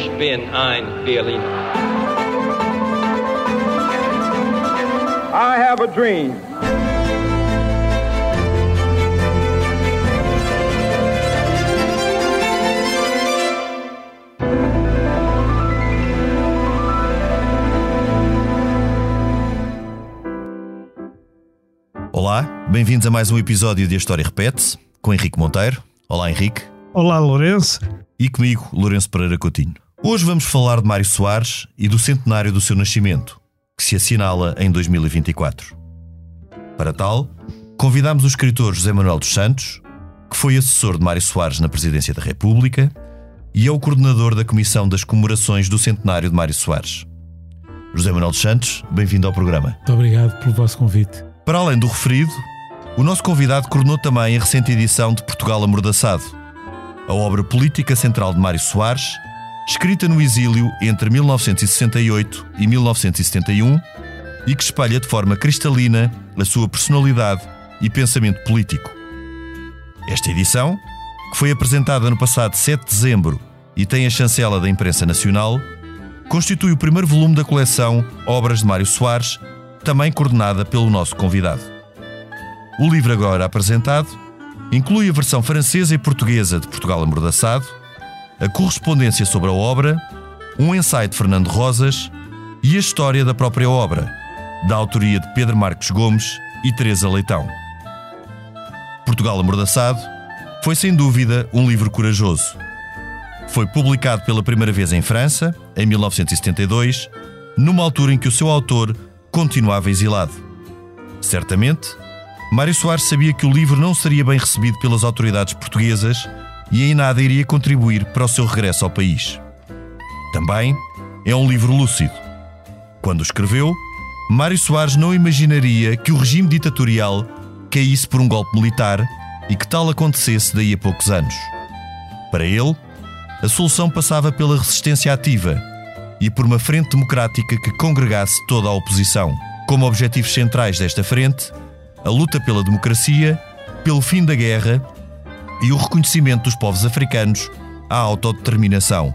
Ich bin ein Berliner. I have a dream. Olá, bem-vindos a mais um episódio de A História Repete-se, com Henrique Monteiro. Olá, Henrique. Olá, Lourenço. E comigo, Lourenço Pereira Coutinho. Hoje vamos falar de Mário Soares e do centenário do seu nascimento, que se assinala em 2024. Para tal, convidamos o escritor José Manuel dos Santos, que foi assessor de Mário Soares na Presidência da República e é o coordenador da Comissão das Comemorações do Centenário de Mário Soares. José Manuel dos Santos, bem-vindo ao programa. Muito obrigado pelo vosso convite. Para além do referido, o nosso convidado coordenou também a recente edição de Portugal Amordaçado, a obra política central de Mário Soares, escrita no exílio entre 1968 e 1971 e que espalha de forma cristalina a sua personalidade e pensamento político. Esta edição, que foi apresentada no passado 7 de dezembro e tem a chancela da imprensa nacional, constitui o primeiro volume da coleção Obras de Mário Soares, também coordenada pelo nosso convidado. O livro agora apresentado inclui a versão francesa e portuguesa de Portugal Amordaçado, a correspondência sobre a obra, um ensaio de Fernando Rosas e a história da própria obra, da autoria de Pedro Marcos Gomes e Teresa Leitão. Portugal Amordaçado foi sem dúvida um livro corajoso. Foi publicado pela primeira vez em França, em 1972, numa altura em que o seu autor continuava exilado. Certamente, Mário Soares sabia que o livro não seria bem recebido pelas autoridades portuguesas e em nada iria contribuir para o seu regresso ao país. Também é um livro lúcido. Quando o escreveu, Mário Soares não imaginaria que o regime ditatorial caísse por um golpe militar e que tal acontecesse daí a poucos anos. Para ele, a solução passava pela resistência ativa e por uma frente democrática que congregasse toda a oposição. Como objetivos centrais desta frente, a luta pela democracia, pelo fim da guerra e o reconhecimento dos povos africanos à autodeterminação.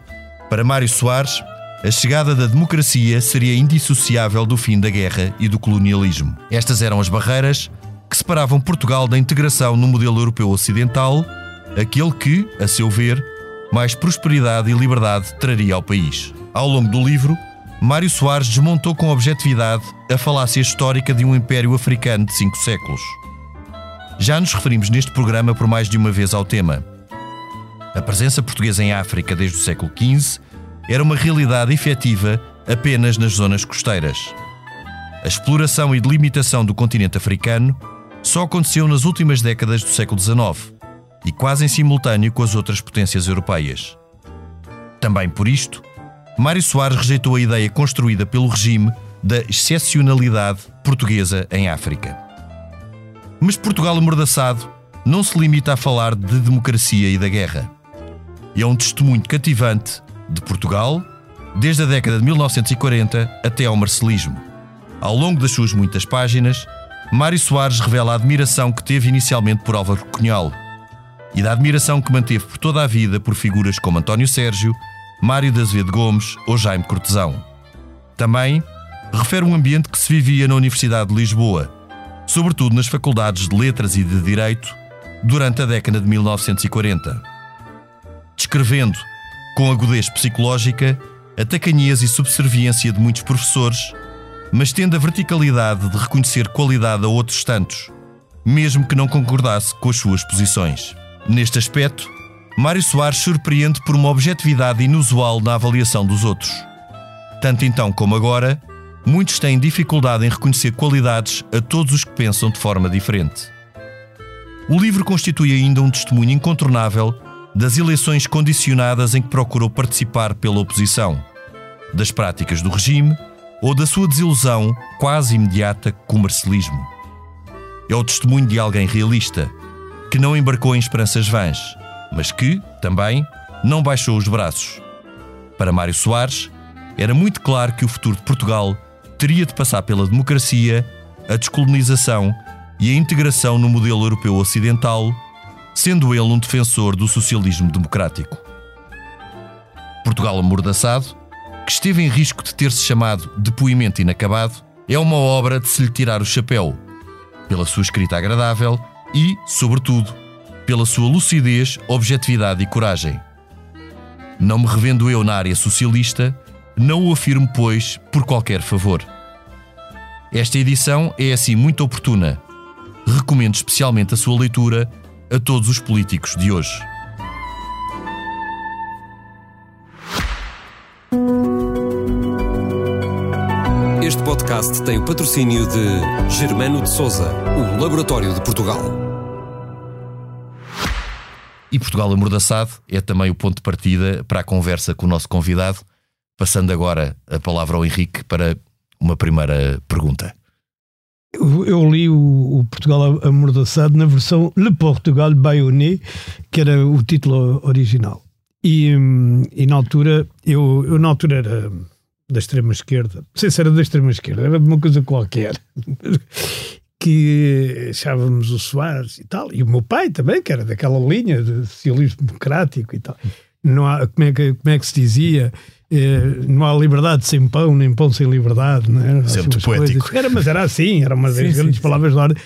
Para Mário Soares, a chegada da democracia seria indissociável do fim da guerra e do colonialismo. Estas eram as barreiras que separavam Portugal da integração no modelo europeu ocidental, aquele que, a seu ver, mais prosperidade e liberdade traria ao país. Ao longo do livro, Mário Soares desmontou com objetividade a falácia histórica de um império africano de cinco séculos. Já nos referimos neste programa por mais de uma vez ao tema. A presença portuguesa em África desde o século XV era uma realidade efetiva apenas nas zonas costeiras. A exploração e delimitação do continente africano só aconteceu nas últimas décadas do século XIX e quase em simultâneo com as outras potências europeias. Também por isto, Mário Soares rejeitou a ideia construída pelo regime da excepcionalidade portuguesa em África. Mas Portugal amordaçado não se limita a falar de democracia e da guerra. É um testemunho cativante de Portugal desde a década de 1940 até ao marcelismo. Ao longo das suas muitas páginas, Mário Soares revela a admiração que teve inicialmente por Álvaro Cunhal e da admiração que manteve por toda a vida por figuras como António Sérgio, Mário de Azevedo Gomes ou Jaime Cortesão. Também refere um ambiente que se vivia na Universidade de Lisboa, sobretudo nas faculdades de Letras e de Direito, durante a década de 1940. Descrevendo, com agudez psicológica, a tacanhez e subserviência de muitos professores, mas tendo a verticalidade de reconhecer qualidade a outros tantos, mesmo que não concordasse com as suas posições. Neste aspecto, Mário Soares surpreende por uma objetividade inusual na avaliação dos outros. Tanto então como agora, muitos têm dificuldade em reconhecer qualidades a todos os que pensam de forma diferente. O livro constitui ainda um testemunho incontornável das eleições condicionadas em que procurou participar pela oposição, das práticas do regime ou da sua desilusão quase imediata com o marcelismo. É o testemunho de alguém realista, que não embarcou em esperanças vãs mas que, também, não baixou os braços. Para Mário Soares, era muito claro que o futuro de Portugal teria de passar pela democracia, a descolonização e a integração no modelo europeu ocidental, sendo ele um defensor do socialismo democrático. Portugal Amordaçado, que esteve em risco de ter-se chamado Depoimento Inacabado, é uma obra de se lhe tirar o chapéu, pela sua escrita agradável e, sobretudo, pela sua lucidez, objetividade e coragem. Não me revendo eu na área socialista, não o afirmo, pois, por qualquer favor. Esta edição é assim muito oportuna. Recomendo especialmente a sua leitura a todos os políticos de hoje. Este podcast tem o patrocínio de Germano de Souza, o Laboratório de Portugal. E Portugal Amordaçado é também o ponto de partida para a conversa com o nosso convidado, passando agora a palavra ao Henrique para uma primeira pergunta. Eu, li o, o, Portugal Amordaçado na versão Le Portugal Bayonné, que era o título original. E, hum, e na altura, eu, eu na altura era da extrema esquerda, não sei se era da extrema esquerda, era uma coisa qualquer, que achávamos o Soares e tal, e o meu pai também, que era daquela linha de socialismo democrático e tal. Não há, como, é que, como é que se dizia? Eh, não há liberdade sem pão, nem pão sem liberdade. Não é? Sempre poético. Era, mas era assim, era uma das sim, grandes sim, palavras sim. da ordem.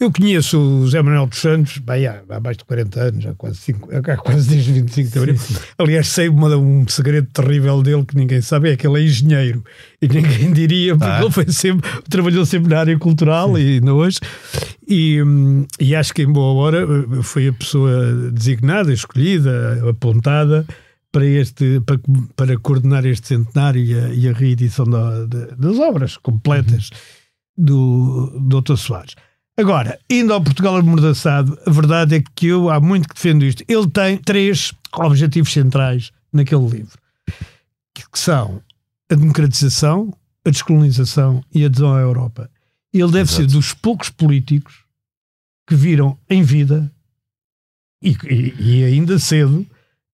Eu conheço o Zé Manuel dos Santos bem, há, há mais de 40 anos, há quase, cinco, há quase desde 25 de abril. Sim. Aliás, sei uma, um segredo terrível dele que ninguém sabe: é que ele é engenheiro. E ninguém diria, porque ah. ele foi sempre, trabalhou sempre na área cultural sim. e não hoje. E, e acho que em boa hora foi a pessoa designada, escolhida, apontada para, este, para, para coordenar este centenário e a, e a reedição da, das obras completas uhum. do Dr. Soares. Agora, indo ao Portugal amordaçado, a verdade é que eu há muito que defendo isto. Ele tem três objetivos centrais naquele livro, que são a democratização, a descolonização e a adesão à Europa. Ele deve Exato. ser dos poucos políticos que viram em vida e, e, e ainda cedo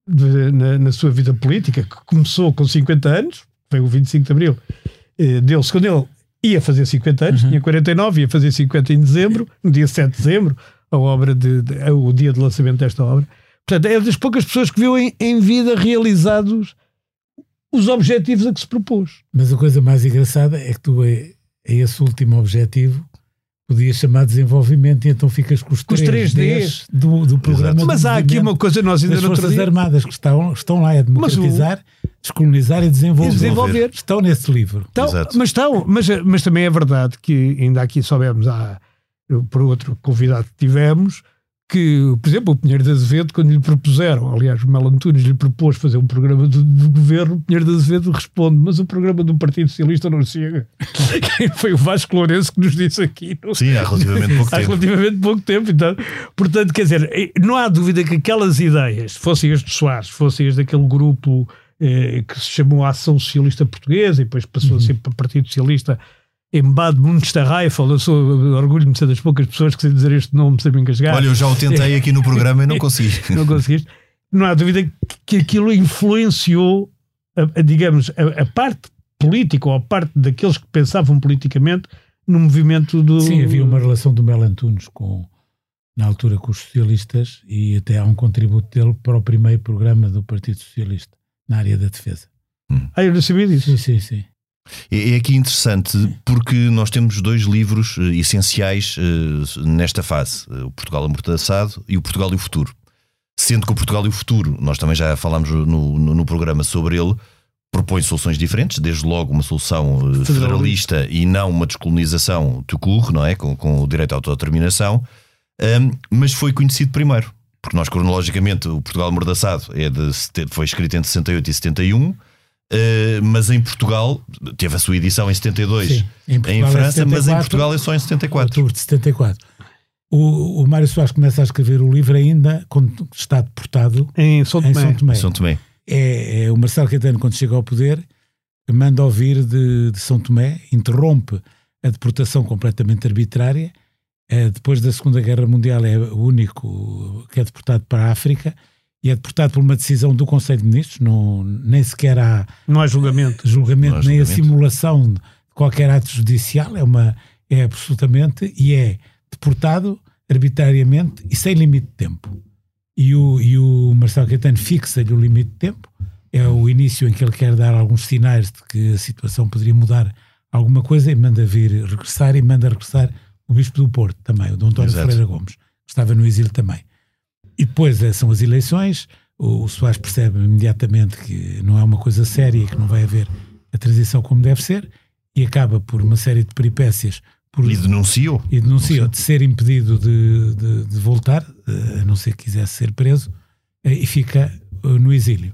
de, na, na, sua vida política, que começou com 50 anos, foi o 25 de Abril, eh, dele-se quando ele ia fazer 50 anos, uhum. tinha 49, ia fazer 50 em dezembro, no dia 7 de dezembro, a obra de, de, o dia de lançamento desta obra. Portanto, é das poucas pessoas que viu em, em vida realizados os objetivos a que se propôs. Mas a coisa mais engraçada é que tu, é, é esse último objetivo, podias chamar desenvolvimento e então ficas com os, com 3 os 3Ds do, do programa. Mas há aqui uma coisa nós ainda não As Forças Armadas que estão, estão lá a democratizar, o... descolonizar e desenvolver. e desenvolver. Estão nesse livro. Estão, mas estão, mas, mas também é verdade que ainda aqui soubemos há, por outro convidado que tivemos, que, por exemplo, o Pinheiro de Azevedo, quando lhe propuseram, aliás, o Melo Antunes lhe propôs fazer um programa do, do, governo, o Pinheiro de Azevedo responde: Mas o programa do Partido Socialista não chega. Foi o Vasco Lourenço que nos disse aqui? Não? Sim, há relativamente pouco há tempo. Há relativamente pouco tempo. Então, portanto, quer dizer, eh, não há dúvida que aquelas ideias, fossem as de Soares, fossem as daquele grupo eh, que se chamou Ação Socialista Portuguesa e depois passou uhum. a ser para o Partido Socialista Embad Munsterreifel, eu sou orgulho-me de ser das poucas pessoas que sei dizer este nome sem me engasgar. Olha, eu já o tentei aqui no programa e não consegui. não conseguiste. Não há dúvida que aquilo influenciou, a, a, digamos, a, a, parte política ou a parte daqueles que pensavam politicamente no movimento do. Sim, havia uma relação do Mel Antunes com, na altura com os socialistas e até há um contributo dele para o primeiro programa do Partido Socialista na área da defesa. Hum. Ah, eu não sabia disso. Sim, sim, sim. É, aqui interessante porque nós temos dois livros uh, essenciais uh, nesta fase: uh, o Portugal Amordaçado e o Portugal e o Futuro. Sendo que o Portugal e o Futuro, nós também já falámos no, no, no programa sobre ele, propõe soluções diferentes, desde logo uma solução federalista e não uma descolonização tucur, não é? Com, com o direito à autodeterminação, um, mas foi conhecido primeiro. Porque nós, cronologicamente, o Portugal Amordaçado é de, foi escrito entre 68 e 71 Uh, mas em Portugal teve a sua edição em 72 Sim, em, em, é França, é 74, mas em Portugal é só em 74. Outubro de 74. O, o Mário Soares começa a escrever o livro ainda quando está deportado em São Tomé. Em São Tomé. São Tomé. É, é, o Marcelo Caetano, quando chega ao poder, manda ouvir de, de São Tomé, interrompe a deportação completamente arbitrária. É, depois da Segunda Guerra Mundial, é o único que é deportado para a África e é deportado por uma decisão do Conselho de Ministros, não, nem sequer há não há julgamento, julgamento não há nem julgamento. a simulação de qualquer ato judicial, é, uma, é absolutamente, e é deportado arbitrariamente e sem limite de tempo. E o, e o Marcelo Caetano fixa-lhe o limite de tempo, é o início em que ele quer dar alguns sinais de que a situação poderia mudar alguma coisa e manda vir regressar e manda regressar o Bispo do Porto também, o Dom António Exato. Ferreira Gomes, que estava no exílio também. E depois eh, são as eleições, o, o Soares percebe imediatamente que não é uma coisa séria e que não vai haver a transição como deve ser e acaba por uma série de peripécias por, E denunciou. e denunciou de ser impedido de, de- de voltar, eh, a não ser que quisesse ser preso, eh, e fica eh, no exílio.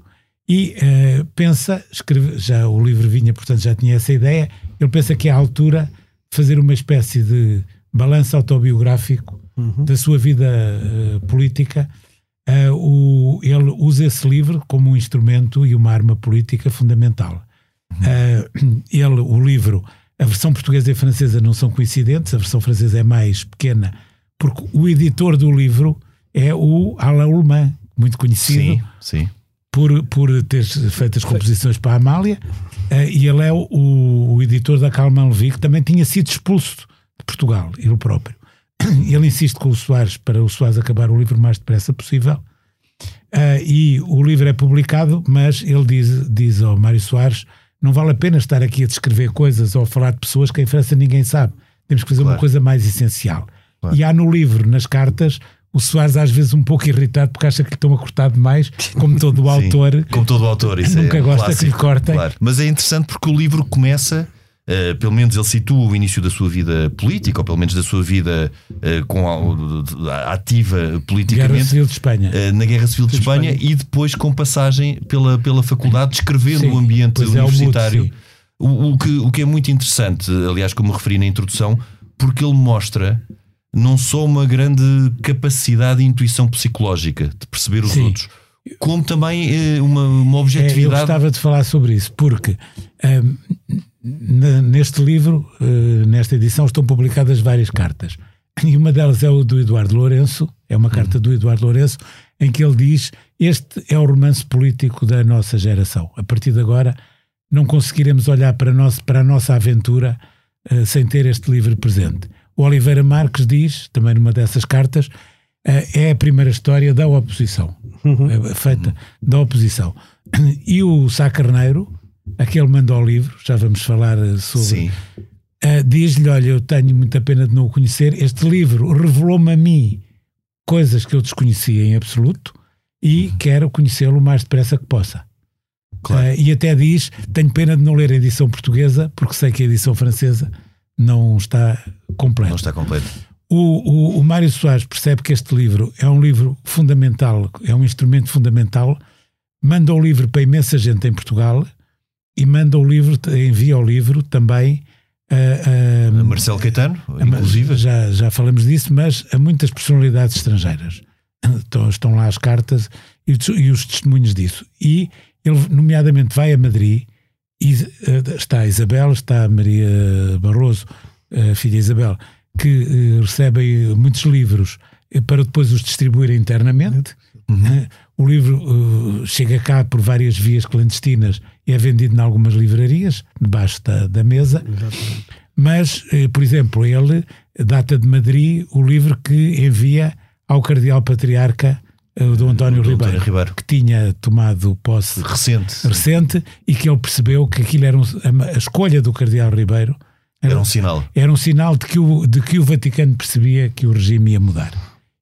E eh, pensa, escreve, já o livro vinha, portanto já tinha essa ideia, ele pensa que é a altura de fazer uma espécie de balanço autobiográfico da sua vida eh, política. Eh, o- ele usa esse livro como um instrumento e uma arma política fundamental. Eh, ele, o livro, a versão portuguesa e francesa não são coincidentes, a versão francesa é mais pequena, porque o editor do livro é o Alain Ullmann, muito conhecido Sim, sim. por, por ter feito as composições para a Amália, eh, e ele é o, o editor da Calman Levi, que também tinha sido expulso de Portugal, ele próprio. Ele insiste com o Soares para o Soares acabar o livro o mais depressa possível. Eh, e o livro é publicado, mas ele diz, diz ao Mário Soares: não vale a pena estar aqui a descrever coisas ou a falar de pessoas que em França ninguém sabe. Temos que fazer uma Claro. coisa mais essencial. Claro. E há no livro, nas cartas, o Soares às vezes um pouco irritado porque acha que lhe estão a cortar demais, como todo o Sim, autor. Como todo o autor, isso Nunca é gosta que clássico, lhe cortem. claro. Mas é interessante porque o livro começa, eh, pelo menos ele situa o início da sua vida política, ou pelo menos da sua vida eh, com a- ativa Guerra politicamente. Civil de Espanha. eh, Na Guerra Civil de Espanha, e depois com passagem pela, pela faculdade, descrevendo Sim, o ambiente é, universitário. sim. o, o que, o que é muito interessante, aliás, como referi na introdução, porque ele mostra não só uma grande capacidade e intuição psicológica de perceber os Sim. outros, como também uma, uma É, eu objetividade. gostava de falar sobre isso, porque na- neste livro, eh, nesta edição, estão publicadas várias cartas. E uma delas é o do Eduardo Lourenço, é uma carta do Eduardo Lourenço, em que ele diz: Este é o romance político da nossa geração. A partir de agora, não conseguiremos olhar para, nós, para a nossa aventura eh, sem ter este livro presente. O Oliveira Marques diz, também numa dessas cartas, eh, é a primeira história da oposição, eh, feita da oposição. E o Sá Carneiro, aquele manda ao livro, já vamos falar eh, sobre. Sim, eh, Diz-lhe: Olha, eu tenho muita pena de não o conhecer. Este livro revelou-me a mim coisas que eu desconhecia em absoluto e quero conhecê-lo o mais depressa que possa. Claro. Eh, e até diz: Tenho pena de não ler a edição portuguesa, porque sei que a edição francesa não está completa. não está completo. O, o, o Mário Soares percebe que este livro é um livro fundamental, é um instrumento fundamental, manda o livro para imensa gente em Portugal e manda o livro, envia o livro também a, a- Marcelo Caetano, a- inclusive. já, já falamos disso, mas a muitas personalidades estrangeiras. Estão, estão lá as cartas e, os- e os testemunhos disso. E ele, nomeadamente, vai a Madrid e eh, está a Isabel, está a Maria Barroso, a filha Isabel, que eh, recebem muitos livros eh, para depois os distribuir internamente. Eh, O livro chega cá por várias vias clandestinas é vendido em algumas livrarias, debaixo da, da mesa. Mas, eh, por exemplo, ele data de Madrid o livro que envia ao Cardeal Patriarca eh, o Dom António, Dom Ribeiro, Ribeiro. que tinha tomado posse Recente. recente e que ele percebeu que aquilo era um- a, escolha do Cardeal Ribeiro Era um sinal. era um sinal de que, o, de que o Vaticano percebia que o regime ia mudar.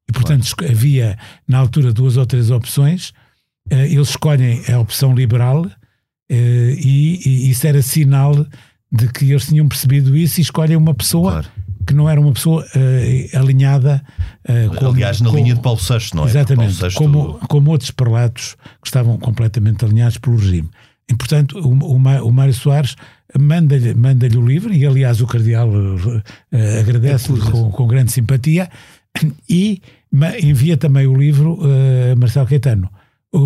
E, portanto, esco- havia na altura duas ou três opções. Eh, eles escolhem a opção liberal eh, e, e isso era sinal de que eles tinham percebido isso e escolhem uma pessoa Claro. que não era uma pessoa eh, alinhada. eh, como- Aliás, na como- linha de Paulo VI, não é? Exatamente, como, como outros prelatos que estavam completamente alinhados pelo regime. E, portanto, o, o, o Mário Soares manda-lhe manda o livro, e aliás o Cardeal eh, eh, agradece-lhe com, com grande simpatia, e envia também o livro eh, a Marcelo Caetano. O,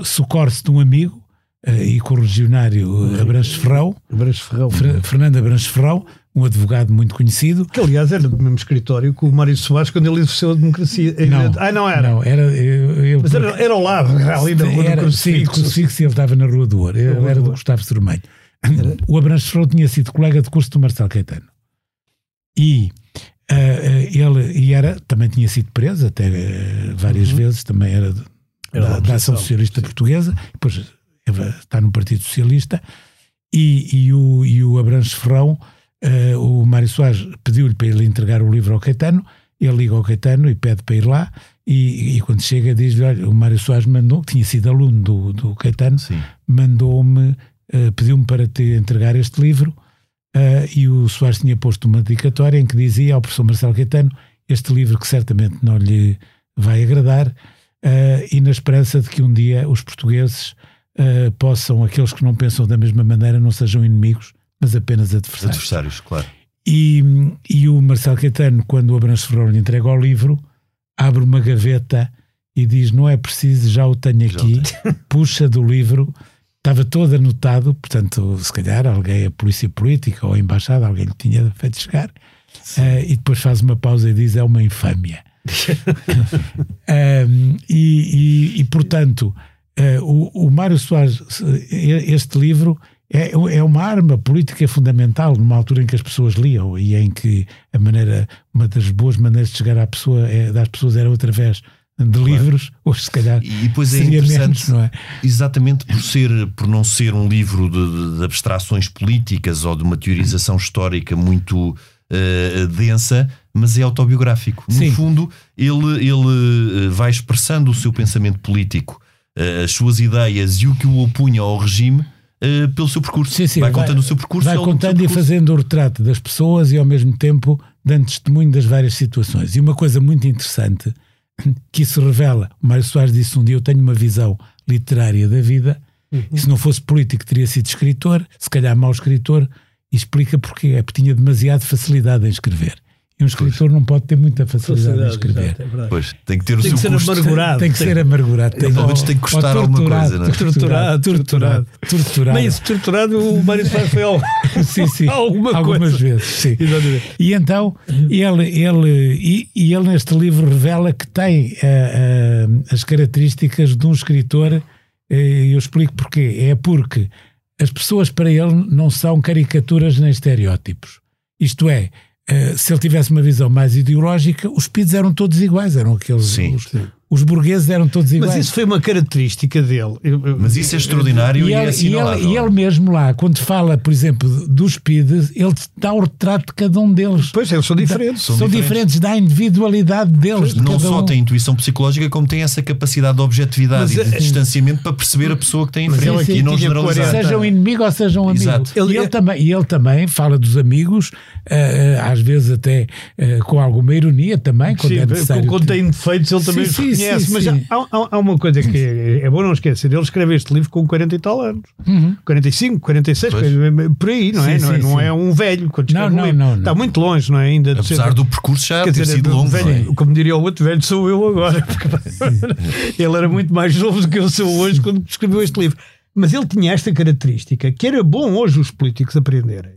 o, Socorre-se de um amigo eh, e correligionário eh, Abranches Ferrão, Abrantes Ferrão. Fer- Fernando Abranches Ferrão, um advogado muito conhecido, Que aliás era do mesmo escritório que o Mário Soares quando ele exerceu a democracia. ah, não era. Não, era. Eu, eu- Mas era, era ao lado, ali na rua do era, sim, Crucifixo. crucifixo ele estava na Rua do Ouro. Rua era do Ouro. Gustavo Sermelho. O Abranches Ferrão tinha sido colega de curso do Marcelo Caetano. E ah, ele e era, também tinha sido preso até ah, várias vezes, também era, Era da da, Ação Socialista Portuguesa, depois está no Partido Socialista, e, e, o, e o Abranches Ferrão, uh, o Mário Soares pediu-lhe para ele entregar o livro ao Caetano, ele liga ao Caetano e pede para ir lá, e, e quando chega diz-lhe, olha, o Mário Soares mandou, que tinha sido aluno do, do Caetano, mandou-me, uh, pediu-me para te entregar este livro, uh, e o Soares tinha posto uma dedicatória em que dizia ao professor Marcelo Caetano, este livro que certamente não lhe vai agradar, uh, e na esperança de que um dia os portugueses uh, possam, aqueles que não pensam da mesma maneira, não sejam inimigos, mas apenas adversários. Adversários, claro. E, e o Marcelo Caetano, quando o Abrantes Ferreira lhe entrega o livro, abre uma gaveta e diz: Não é preciso, já o tenho aqui. Puxa do livro, estava todo anotado, portanto, se calhar alguém, a polícia política ou a embaixada, alguém lhe tinha feito chegar. Uh, e depois faz uma pausa e diz: É uma infâmia. um, e, e, e, portanto, o, o Mário Soares, este livro é, é uma arma política fundamental numa altura em que as pessoas liam e em que a maneira, uma das boas maneiras de chegar à pessoa, é, das pessoas era através de claro. livros, ou se calhar e depois é interessante, menos, não é? Exatamente por ser, por não ser um livro de, de abstrações políticas ou de uma teorização histórica muito uh, densa, mas é autobiográfico. No Sim. fundo, ele, ele eh, vai expressando o seu pensamento político, as suas ideias e o que o opunha ao regime. Uh, pelo seu percurso, sim, sim, vai, vai contando o seu percurso, vai contando e fazendo o retrato das pessoas e ao mesmo tempo dando testemunho das várias situações. E uma coisa muito interessante que isso revela, o Mário Soares disse um dia: Eu tenho uma visão literária da vida, uhum. e se não fosse político teria sido escritor, se calhar mau escritor, e explica porquê. É porque tinha demasiada facilidade em escrever. E um escritor pois. não pode ter muita facilidade, facilidade em escrever. É pois, tem que ter o tem seu que ser amargurado. Tem, tem que ser amargurado. Tem, pelo menos tem que custar alguma coisa. Não é? Torturado, torturado. torturado. Mas torturado o Mário Soares foi ao... sim, sim. alguma algumas coisa. vezes. Sim. E então, ele, ele, e, e, ele neste livro revela que tem uh, uh, as características de um escritor, uh, eu explico porquê. É porque as pessoas para ele não são caricaturas nem estereótipos. Isto é, se ele tivesse uma visão mais ideológica, os PIDs eram todos iguais, eram aqueles. Sim, os, sim. Os burgueses eram todos iguais. Mas isso foi uma característica dele. Mas isso é extraordinário e, e, é assinalável. E ele, e ele mesmo lá, quando fala, por exemplo, dos PIDs, ele dá o retrato de cada um deles. Pois, eles são diferentes. São, são diferentes. diferentes da individualidade deles. De não só um. tem intuição psicológica, como tem essa capacidade de objetividade mas, e de é- distanciamento para perceber a pessoa que tem em frente sim, e não generalizar. Sejam inimigo ou sejam amigo. Exato. Ele, e, ele também, e ele também fala dos amigos, uh, às vezes até uh, com alguma ironia também, quando sim, é necessário. Quando tem defeitos, ele também sim, reconhece. Mas há, há, há, uma coisa que é, é, bom não esquecer: ele escreve este livro com 40 e tal anos, uhum. 45, 46, pois. por aí, não é? Sim, não, é não é um velho. Quando não, não, um não, Está muito longe, não é? Ainda Apesar ser, do percurso já ter dizer, sido longo. Velho, como diria o outro, velho sou eu agora. ele era muito mais novo do que eu sou hoje quando escreveu este livro. Mas ele tinha esta característica que era bom hoje os políticos aprenderem.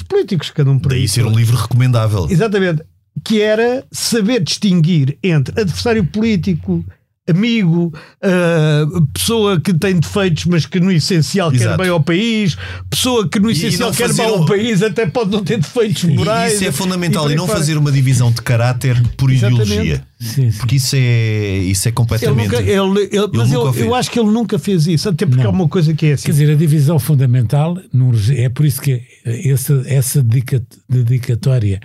Os políticos, cada um por Daí ser um livro recomendável. Exatamente. Que era saber distinguir entre adversário político, amigo, uh, pessoa que tem defeitos, mas que no essencial Exato. quer bem ao país, pessoa que no essencial quer bem ao país, até pode não ter defeitos morais. E isso é fundamental, e, e não para... fazer uma divisão de caráter por Exatamente. ideologia. Sim, sim. Porque isso é, isso é completamente. Ele nunca, ele, ele, mas eu, eu, acho que ele nunca fez isso, até porque não. é uma coisa que é assim. Quer dizer, a divisão fundamental, é por isso que essa, essa dedicatória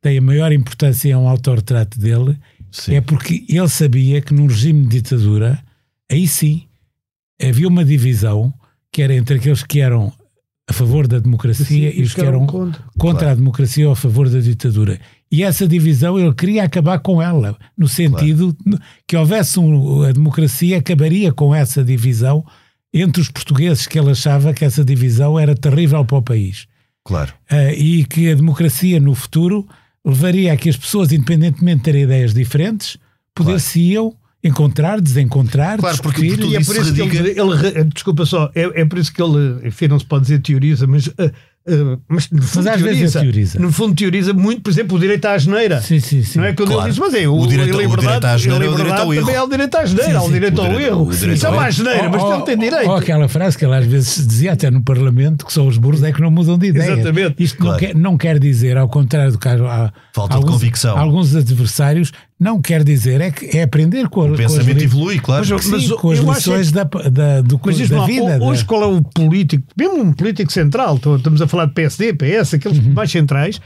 tem a maior importância a um autorretrato dele Sim. é porque ele sabia que num regime de ditadura, aí sim, havia uma divisão que era entre aqueles que eram a favor da democracia sim, e os que eram contra, contra claro. a democracia ou a favor da ditadura. E essa divisão ele queria acabar com ela, no sentido claro. que houvesse um, a democracia acabaria com essa divisão entre os portugueses, que ele achava que essa divisão era terrível para o país. Claro. Uh, e que a democracia no futuro levaria a que as pessoas, independentemente de terem ideias diferentes, poder-se-iam encontrar, desencontrar, claro, discutir. Porque, e é por isso que ele, ele, desculpa só, é, é por isso que ele, enfim, não se pode dizer teoriza, mas uh, Uh, mas, no fundo, mas às teoriza, vezes teoriza. No fundo, teoriza muito, por exemplo, o direito à asneira. Sim, sim, sim. Não é quando claro. ele diz, mas é o, o direito, a liberdade, o direito à asneira, a liberdade é o direito ao também erro. é o direito à asneira, sim, sim. o direito ao erro. Isso é uma asneira, mas ele tem direito. Ou aquela frase que ele às vezes dizia até no Parlamento, que só os burros é que não mudam de ideia. Exatamente. Isto claro. não, quer, não quer dizer, ao contrário do que há, Falta alguns, de convicção. Alguns adversários Não quer dizer, é, que é aprender com, o com pensamento evolui, claro. Mas, sim, mas com as eu acho lições da, da, do, Mas da vida. hoje da- qual é o político, mesmo um político central, estamos a falar de PSD, PS, aqueles Uhum. mais centrais,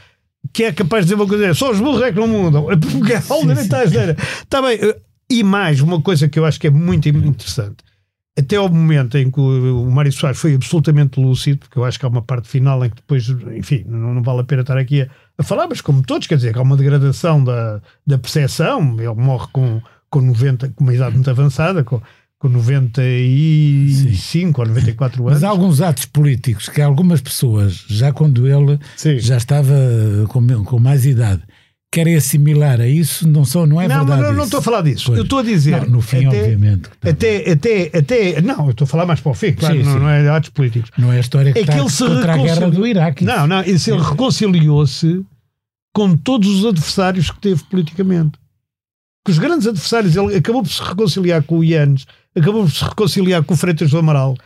que é capaz de dizer uma coisa, só os burros é que não mudam. Porque, obviamente, está a dizer. Está bem. eh, E mais, uma coisa que eu acho que é muito interessante. Até ao momento em que o Mário Soares foi absolutamente lúcido, porque eu acho que há uma parte final em que depois, enfim, não, não vale a pena estar aqui a, a falar, mas como todos, quer dizer, que há uma degradação da, da percepção, ele morre com, com 90, com uma idade muito avançada, com, com 95 ou 94 anos. Mas há alguns atos políticos que algumas pessoas, já quando ele Sim. já estava com, com mais idade, querem assimilar a isso, não, são, não é não, verdade. não, não estou a falar disso. Pois. Eu estou a dizer. Não, no fim, até, obviamente. Até, até, até. Não, eu estou a falar mais para o fim, claro, Sim, não, sim. não é atos políticos. Não é a história que É que está ele se contra a guerra do Iraque. Não, não, ele reconciliou-se com todos os adversários que teve politicamente. Com os grandes adversários, ele acabou por se reconciliar com o Ianes, acabou por se reconciliar com o Freitas do Amaral,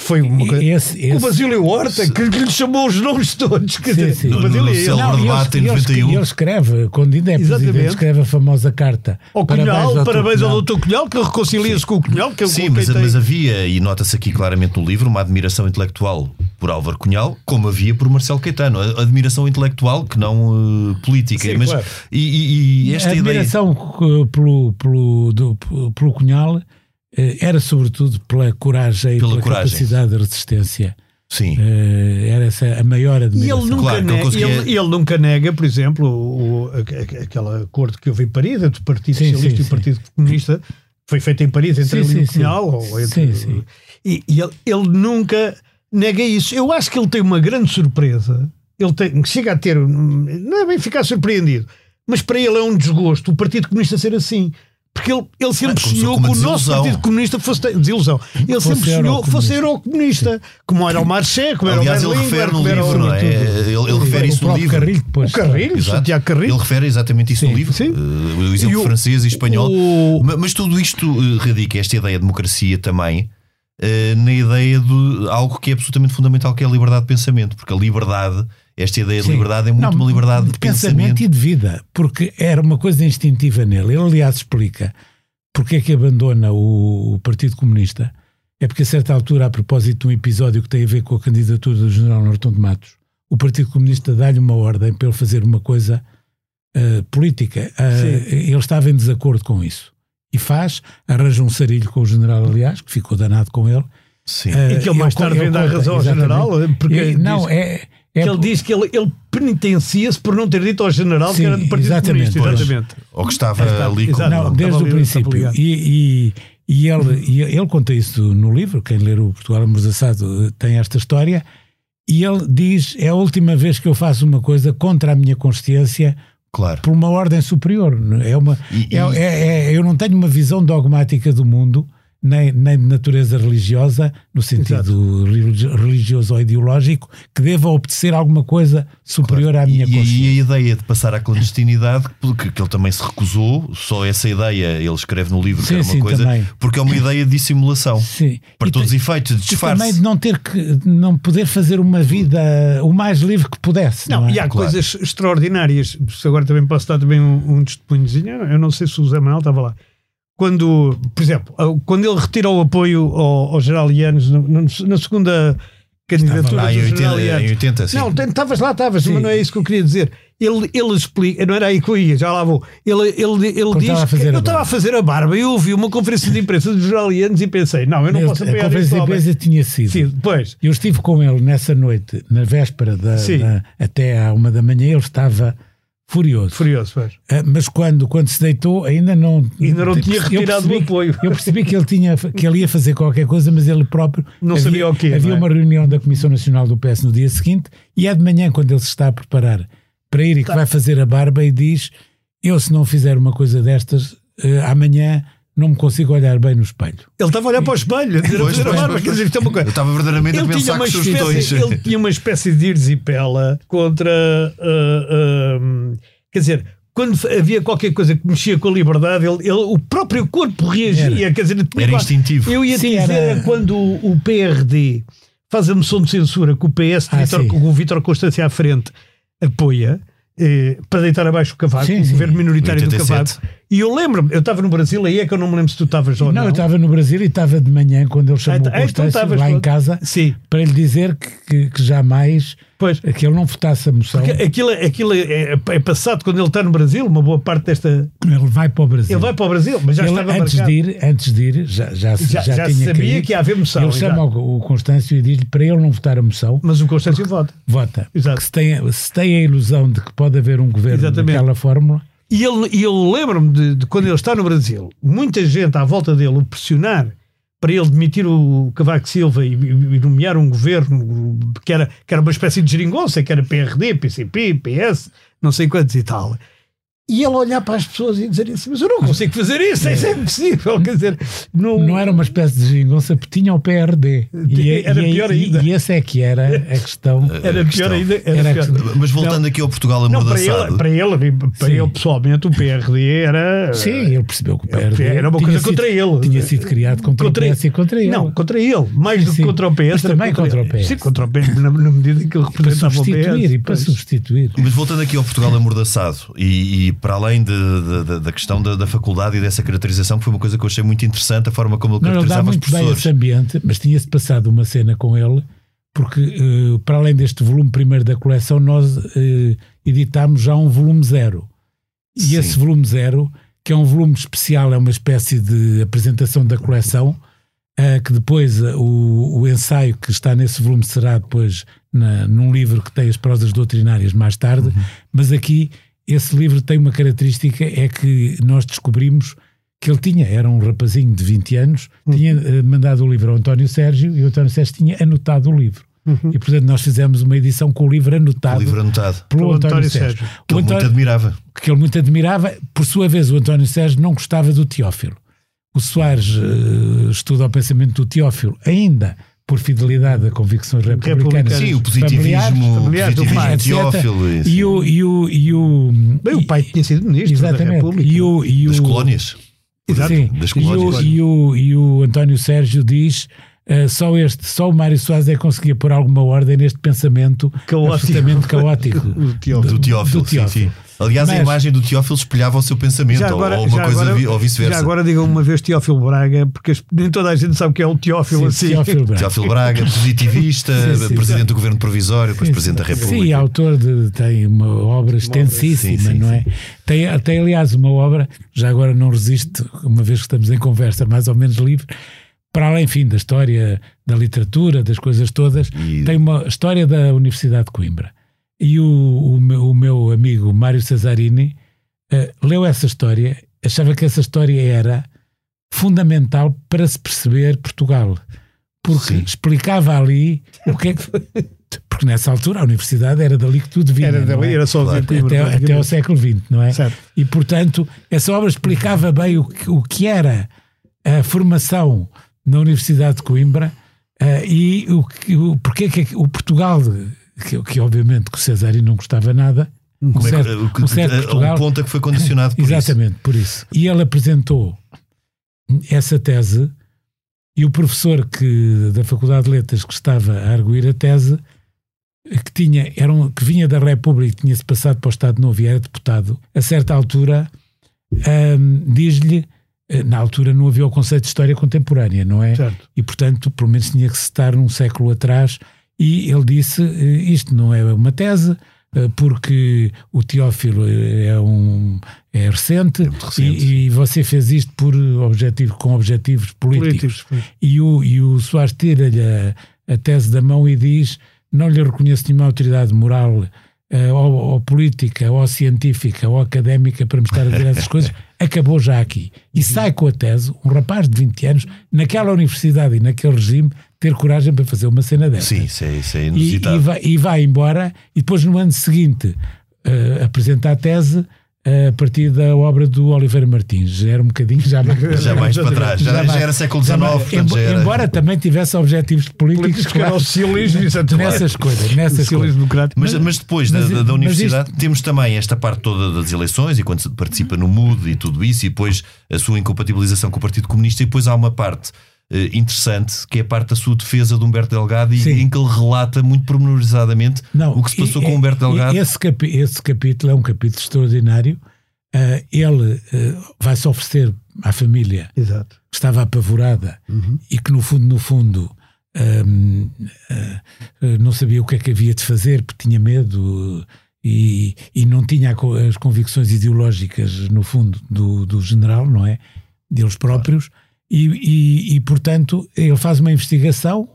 que foi uma coisa. Esse, Com o esse, Basílio Horta, que, que lhe chamou os nomes todos. Quer Sim, dizer, sim. o No- Basílio no é ele. Não, debate em ele, 91. ele escreve, quando ainda é Exatamente. presidente, escreve a famosa carta. Ao Cunhal, parabéns ao. Dr. Cunhal, que reconcilia-se com o Cunhal, que é Sim, mas, mas havia, e nota-se aqui claramente no livro, uma admiração intelectual por Álvaro Cunhal, como havia por Marcelo Caetano. A- Admiração intelectual que não eh, política. Sim, mas, claro. e, e- e esta a ideia. admiração eh, pelo, pelo, do- pelo Cunhal era sobretudo pela coragem e Pela pela coragem. capacidade de resistência. Sim. Eh, era essa a maior E admiração. ele nunca, Claro que ele nega, conseguia- ele, ele nunca nega, por exemplo, o, o- a- a- aquela acordo que houve em Paris entre o Partido Sim, Socialista sim, e o Partido Comunista, foi feito em Paris entre Sim, ele e o sim, sim. Cunhal. Ou entre, Sim, sim. E, e ele, ele nunca nega isso. Eu acho que ele tem uma grande surpresa. Ele tem, chega a ter, não é bem ficar surpreendido, mas para ele é um desgosto o Partido Comunista ser assim. Porque ele, ele sempre sonhou que o nosso. Partido Comunista fosse desilusão. Ele Fosse sempre sonhou que fosse eurocomunista. como era o Marché, como era Aliás, o ele Berlinguer, refere no era livro, não é? Ele, ele refere isso no livro. Carrilho depois. O Carrilho, o Exato. Santiago Carrilho. Ele refere exatamente isso Sim, no livro. sim. Eh, o exemplo o- francês e espanhol. o- Ma- Mas tudo isto eh, radica, esta ideia de democracia também, eh, na ideia de algo que é absolutamente fundamental, que é a liberdade de pensamento. Porque a liberdade, esta ideia de Sim. liberdade é muito Não, uma liberdade de, pensamento. e de vida, porque era uma coisa instintiva nele. Ele, aliás, explica porque é que abandona o, o Partido Comunista. É porque, a certa altura, a propósito de um episódio que tem a ver com a candidatura do general Norton de Matos, o Partido Comunista dá-lhe uma ordem para ele fazer uma coisa ah, política. Sim. ele estava em desacordo com isso. E faz, arranja um sarilho com o general, aliás, que ficou danado com ele. Sim. Ah, E que ele mais co- tarde vem dar razão ao general, porque E- não, diz- é, é que ele diz que ele, ele penitencia-se por não ter dito ao general que Sim, era do Partido exatamente. Comunista. Pois. Exatamente. Ou que estava ali com. Não, Estava desde o ali, princípio. E, e, e ele, e ele conta isso no livro, quem ler o Portugal Amordaçado eh, tem esta história, e ele diz, é a última vez que eu faço uma coisa contra a minha consciência Claro. por uma ordem superior. É uma, E- e- é, é- é- eu não tenho uma visão dogmática do mundo, nem, nem de natureza religiosa, no sentido religi- religioso ou ideológico, que deva obedecer alguma coisa superior à minha e, consciência. e a ideia de passar à clandestinidade, que, que ele também se recusou, só essa ideia ele escreve no livro que Sim, era uma sim, coisa, também. porque é uma ideia de dissimulação. Sim. Para E todos os efeitos, de E também disfarce. de não ter que não poder fazer uma vida o mais livre que pudesse. Não, Não, é? e há Claro. coisas extraordinárias. Se Agora também posso dar também um, um testemunhozinho. Eu não sei se o Zé Manuel estava lá. Quando, por exemplo, quando ele retirou o apoio ao, ao General no- na segunda candidatura Ah, em do 80, General Yanes. em 80, sim. Não, estavas lá, estavas, mas não é isso que eu queria dizer. Ele, ele explica, não era aí que eu ia, já lá vou. Ele, ele, ele diz estava a que fazer a eu estava a fazer a barba e eu ouvi uma conferência de imprensa dos jornalianos e pensei, não, eu não posso a apoiar conferência este de imprensa tinha sido. Sim, depois. Eu estive com ele nessa noite, na véspera da, Sim. da- até à uma da manhã, ele estava furioso. Furioso, pois. Ah, Mas quando, quando se deitou, ainda não. Ainda não tinha percebi- retirado o apoio. Eu percebi que ele, tinha, que ele ia fazer qualquer coisa, mas ele próprio. Não havia, sabia o quê, Havia é? uma reunião da Comissão Nacional do PS no dia seguinte e é de manhã, quando ele se está a preparar para ir e Tá. que vai fazer a barba, e diz: Eu, se não fizer uma coisa destas, eh, amanhã não me consigo olhar bem no espelho. Ele estava a olhar para o espelho, a dizer, a Pois, fazer a pois, barba, pois, quer dizer, isto é uma Eu coisa. estava verdadeamente a Ele tinha, pensar sugestões. espécie, ele tinha uma espécie de irzipela contra. ah, ah, quer dizer, quando havia qualquer coisa que mexia com a liberdade, ele, ele- o próprio corpo reagia. Quer dizer, Era instintivo. Eu ia Sim, dizer era- quando o, o PRD faz a moção de censura que o PS, Ah, sim. com o Vítor Constância à frente, apoia. eh, para deitar abaixo o Cavaco, Sim, o sim. governo minoritário do 87. Cavaco, E eu lembro-me, eu estava no Brasil, aí é que eu não me lembro se tu estavas ou não. Não, eu estava no Brasil e estava de manhã quando ele chamou Ah, o então Constâncio estavas lá em casa Sim, para lhe dizer que, que- que jamais pois. que ele não votasse a moção. Porque aquilo, aquilo é, é passado quando ele está no Brasil, uma boa parte desta. Ele vai para o Brasil. Ele vai para o Brasil, mas já Ele, estava antes, marcado. de ir, antes de ir, já, já, Já, já, já tinha sabia caído. que ia haver moção. Ele chama o, o Constâncio e diz-lhe para ele não votar a moção, Mas o Constâncio vota. vota. Exato. Se tem, se tem a ilusão de que pode haver um governo Exatamente. daquela fórmula, E ele, e eu lembro-me de, de quando ele está no Brasil, muita gente à volta dele o pressionar para ele demitir o Cavaco Silva e, e- nomear um governo que era, que era uma espécie de geringonça, que era PRD, PCP, PS, não sei quantos e tal. E ele olhar para as pessoas e dizer assim, mas eu não consigo fazer isso, isso é impossível. Quer dizer, não, não era uma espécie de geringonça, porque tinha o PRD. E, Era e, pior e- ainda. E essa é que era a questão. era a pior questão. ainda. Era Era pior. questão. Mas voltando aqui ao Portugal Não, para amordaçado. ele, para ele, para Sim. ele pessoalmente, o PRD era. Sim, ele percebeu que o PRD Era uma coisa sido- contra ele. Tinha sido criado contra, Contra o PS e contra ele. Não, contra ele. Mais do que contra o PS. Mas também contra o PS. Sim, contra o PS, na, na medida em que ele representava o PS. substituir e para substituir. Mas voltando aqui ao Portugal amordaçado e, e para além de- de- da questão da, da faculdade e dessa caracterização, que foi uma coisa que eu achei muito interessante, a forma como ele Não, caracterizava os muito bem professores. esse ambiente, mas tinha-se passado uma cena com ele, porque eh, para além deste volume primeiro da coleção, nós eh, editámos já um volume zero. E Sim. esse volume zero, que é um volume especial, é uma espécie de apresentação da coleção, eh, que depois o, o ensaio que está nesse volume será depois na- num livro que tem as prosas doutrinárias mais tarde, Uhum. mas aqui esse livro tem uma característica, é que nós descobrimos que ele tinha, era um rapazinho de 20 anos, Uhum. tinha eh, mandado o livro ao António Sérgio e o António Sérgio tinha anotado o livro. E portanto nós fizemos uma edição com o livro anotado O livro anotado. pelo Pelo António, António Sérgio. Sérgio. Que O ele muito António- admirava. que ele muito admirava. Por sua vez, o António Sérgio não gostava do Teófilo. O Soares eh, estuda o pensamento do Teófilo, ainda por fidelidade a convicções republicanas. Sim, o positivismo, o familiares do positivismo teófilo. E o, e o, e o, Bem, o pai tinha sido ministro da exatamente. República. E o, e o, das colónias. Exato. Sim, das e o, colónias. e, o, e o António Sérgio diz eh, só este, só o Mário Soares é que conseguia pôr alguma ordem neste pensamento Caótico. absolutamente caótico. O Teófilo. Do Teófilo, do sim, Teófilo. sim. Aliás, a Mas- imagem do Teófilo espelhava o seu pensamento, agora, ou, uma coisa agora- ou vice-versa. Já agora digam uma vez Teófilo Braga, porque nem toda a gente sabe que é o Teófilo Sim, assim. Teófilo Braga. Teófilo Braga, positivista, Sim, sim. presidente do governo provisório, depois presidente da República. Sim, autor de, tem uma obra extensíssima, sim, sim, não é? Tem, tem, aliás, uma obra, já agora não resiste, uma vez que estamos em conversa mais ou menos livre, para além, enfim, da história da literatura, das coisas todas, E- tem uma história da Universidade de Coimbra. E o, o, meu, o meu amigo Mário Cesarini eh, leu essa história, achava que essa história era fundamental para se perceber Portugal. Porque Sim. explicava ali o que é que. Porque nessa altura a universidade era dali que tudo vinha. Era dali, é? era só Claro. até, até ao século XX, não é? Certo. E portanto, essa obra explicava bem o que, o que era a formação na Universidade de Coimbra eh, e o, o porquê que o Portugal, que, que obviamente que o Cesari não gostava nada, um Como é que- certo, o que- um a- a- Portugal, o ponto é que foi condicionado por isso. Exatamente, por isso. E ele apresentou essa tese e o professor que, da Faculdade de Letras que estava a arguir a tese, que, tinha, era um, que vinha da República, tinha-se passado para o Estado Novo e era deputado, a certa altura hum, diz-lhe, eh, na altura não havia o conceito de história contemporânea, não é? Certo. e portanto pelo menos tinha que se estar um século atrás e ele disse eh, isto não é uma tese eh, porque o Teófilo eh, é um é recente, muito recente. E, e você fez isto por objetivo com objetivos políticos, Políticos. e o e o Soares tira-lhe a, a tese da mão e diz não lhe reconheço nenhuma autoridade moral ou, ou política, ou científica, ou académica para me estar a dizer essas coisas, acabou já aqui. E sai com a tese, um rapaz de 20 anos, naquela universidade e naquele regime, ter coragem para fazer uma cena dessa. Sim, isso é, isso é E, inusitado. e vai, e vai embora, e depois no ano seguinte eh, apresenta a tese eh, a partir da obra do Oliveira Martins. Já era um bocadinho já mais, Já mais para trás, já, já mais- era século já XIX, portanto já era. Embora também tivesse objetivos políticos, Políticos era o claro, socialismo, exatamente. nessas coisas, nessas Socialismo coisas. democrático. Mas, mas depois mas da, da- universidade temos também esta parte toda das eleições e quando se participa no MUD e tudo isso, e depois a sua incompatibilização com o Partido Comunista, e depois há uma parte interessante que é a parte da sua defesa de Humberto Delgado e Sim. em que ele relata muito pormenorizadamente Não, o que se passou e- com Humberto e- Delgado. Esse, capi- esse capítulo é um capítulo extraordinário uh, ele uh, vai-se oferecer à família Exato. que estava apavorada Uhum. e que no fundo, no fundo, hum, uh, não sabia o que é que havia de fazer, porque tinha medo e, e não tinha as convicções ideológicas, no fundo, do, do general, não é? Deles próprios. E, e, e, portanto, ele faz uma investigação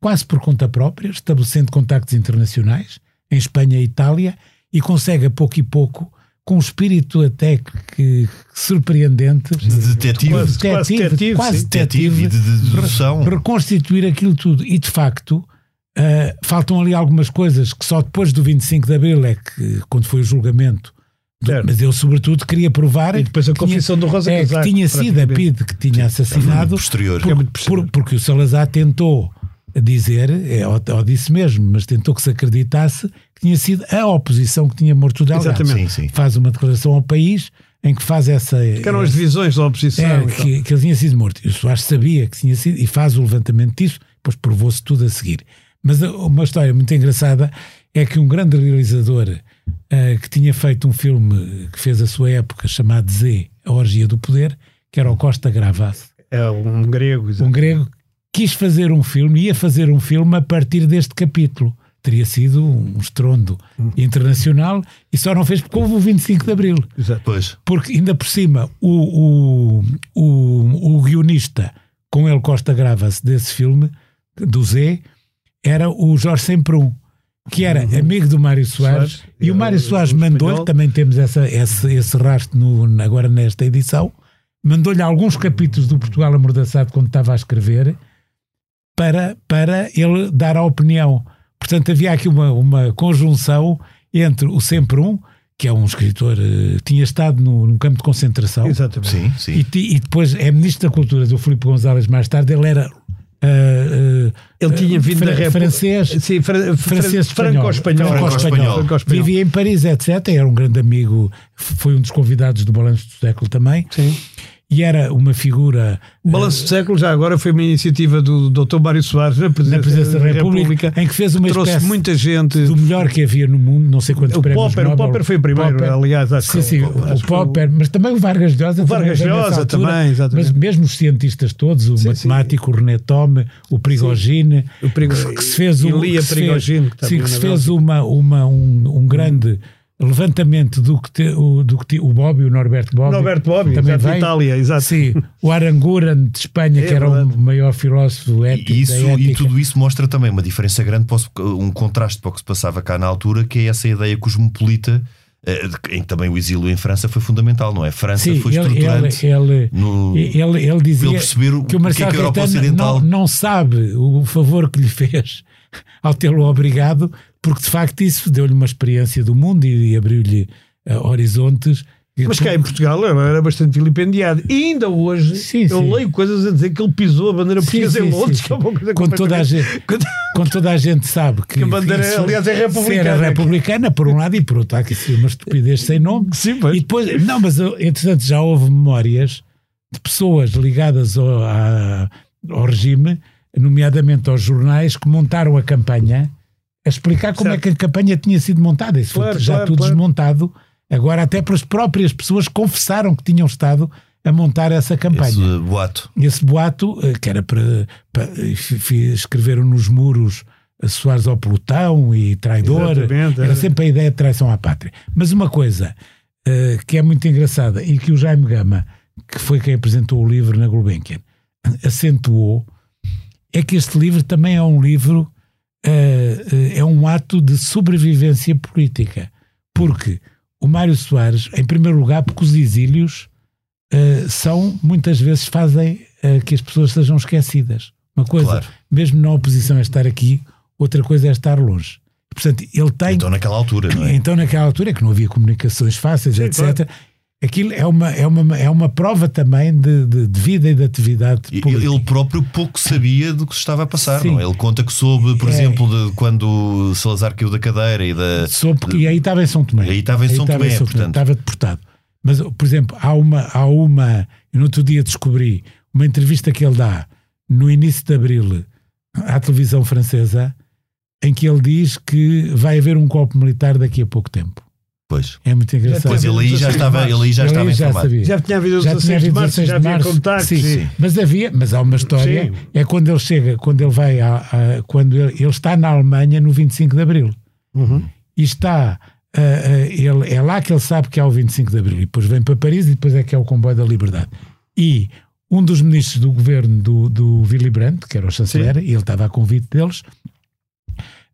quase por conta própria, estabelecendo contactos internacionais em Espanha e Itália e consegue a pouco e pouco com um espírito até que, que surpreendente de detetive, quase, quase detetive, quase detetive, detetive de dedução. reconstituir aquilo tudo. E de facto uh, faltam ali algumas coisas que só depois do 25 de Abril é que quando foi o julgamento Certo. mas ele sobretudo queria provar E depois a confissão tinha, do Rosa é, Casaco, que tinha sido a PIDE que tinha assassinado posterior. por, É muito por, porque o Salazar tentou dizer, é, ou, ou disse mesmo, mas tentou que se acreditasse que tinha sido a oposição que tinha morto o Delgado. Exatamente. Sim, sim. Faz uma declaração ao país em que faz essa. Que eram as divisões da oposição. É, e tal. que, que ele tinha sido morto. E o Soares sabia que tinha sido e faz o levantamento disso, depois provou-se tudo a seguir. Mas uh, uma história muito engraçada é que um grande realizador uh, que tinha feito um filme que fez a sua época chamado Z, A Orgia do Poder, que era o Costa Gravas, É um grego. exato. um grego, quis fazer um filme, ia fazer um filme a partir deste capítulo. Teria sido um estrondo internacional e só não fez porque houve o 25 de Abril. Exato. Pois. Porque ainda por cima, o, o, o, o guionista com ele Costa Gravas desse filme, do Z, era o Jorge Semprum, que era amigo do Mário Soares, Soares, e o Mário Soares mandou-lhe, também temos essa, esse, esse rastro no, agora nesta edição, mandou-lhe alguns capítulos do Portugal Amordaçado quando estava a escrever, para, para ele dar a opinião. Portanto, havia aqui uma, uma conjunção entre o Sempre Um, que é um escritor, eh, tinha estado no, num campo de concentração, Exatamente. Sim, sim. e, e depois é Ministro da Cultura do Filipe Gonzalez mais tarde, ele era ah, Ele tinha vindo Fra- da República. francês, Sim, fran- francês fran- franco-espanhol. Franco-espanhol. Franco-espanhol. vivia em Paris, etc. Era um grande amigo, foi um dos convidados do Balanço do Século também, Sim. E era uma figura O Balanço do Século já agora foi uma iniciativa do Dr. Mário Soares na presidência, presidência da República, em que fez uma trouxe espécie muita gente. do melhor que havia no mundo, não sei quantos O prémios Popper, o Nobel. Popper foi o primeiro, Popper. aliás, acho Sim, que sim, o o, Popper, que Popper, mas também o Vargas Llosa. O Vargas Llosa altura. também, exatamente. Mas mesmo os cientistas todos, o Sim, matemático, o René Tome, o Prigogine, O Prigo- que, que se fez, um, Lia que se Prigogine, fez, que sim, que se fez Bélgica. uma, uma, um, um grande levantamento do que, te, o, do que te- o Bobbio, o Norberto Bobbio. Norberto Bobbio, também exato, veio. Itália, exato. Sim, o Aranguren de Espanha, É que era verdade. o maior filósofo ético E, isso, da e tudo isso mostra também uma diferença grande, um contraste para o que se passava cá na altura, que é essa ideia cosmopolita, eh, em que também o exílio em França foi fundamental, não é? França Sim, foi estruturante ele, ele, no, ele, ele dizia ele perceber o que o que é Marcelo que a Europa Caetano Ocidental- não, não sabe o favor que lhe fez ao tê-lo obrigado, porque de facto isso deu-lhe uma experiência do mundo e, e abriu-lhe eh, horizontes. Mas cá em Portugal era bastante vilipendiado. E ainda hoje Sim, eu sim. leio coisas a dizer que ele pisou a bandeira portuguesa sim, em Londres, que é uma coisa com toda a gente, Quando- toda a gente sabe que, Que a bandeira, isso aliás, é republicana. Era republicana, por um lado, e por outro, há que ser uma estupidez sem nome. Sim, pois. E depois, não, mas entretanto já houve memórias de pessoas ligadas ao, à- ao regime, nomeadamente aos jornais, que montaram a campanha a explicar como Certo. é que a campanha tinha sido montada. Isso Claro, foi já claro, tudo claro. desmontado. Agora, até pelas próprias pessoas confessaram que tinham estado a montar essa campanha esse boato. esse boato, eh, que era para, para fi- escreveram nos muros eh, Soares ao pelotão e traidor, Exatamente, era era. sempre a ideia de traição à pátria. Mas uma coisa eh, que é muito engraçada e que o Jaime Gama, que foi quem apresentou o livro na Gulbenkian, acentuou, é que este livro também é um livro, eh, é um ato de sobrevivência política. Porque o Mário Soares, em primeiro lugar, porque os exílios Uh, são, muitas vezes, fazem uh, que as pessoas sejam esquecidas. Uma coisa, Claro. mesmo na oposição é estar aqui, outra coisa é estar longe. Portanto, ele tem. Então naquela altura, não é? Então, naquela altura, que não havia comunicações fáceis, Sim, etc., aquilo é uma, é, uma, é uma prova também de, de, de vida e de atividade política. Ele próprio pouco sabia do que se estava a passar, Sim. não é? Ele conta que soube, por É. exemplo, de quando Salazar caiu da cadeira e da. Soube porque- e aí estava em São Tomé. E aí estava em São Tomé, portanto. Estava deportado. Mas, por exemplo, há uma, há uma. Eu no outro dia descobri uma entrevista que ele dá no início de abril à televisão francesa, em que ele diz que vai haver um golpe militar daqui a pouco tempo. Pois. É muito engraçado. Pois ele aí já estava, ele aí já estava já informado. sabia. Já tinha havido o Já 16 tinha de havido março, 16 já de havia contactos. Sim, sim. Mas havia, mas há uma história. Sim. É quando ele chega, quando ele vai a, a- quando ele, ele está na Alemanha no 25 de Abril. Uhum. E está. ah, ah, ele, é lá que ele sabe que há o 25 de Abril. E depois vem para Paris e depois é que é o comboio da liberdade. E um dos ministros do governo do, do Willy Brandt, que era o chanceler, e ele estava a convite deles,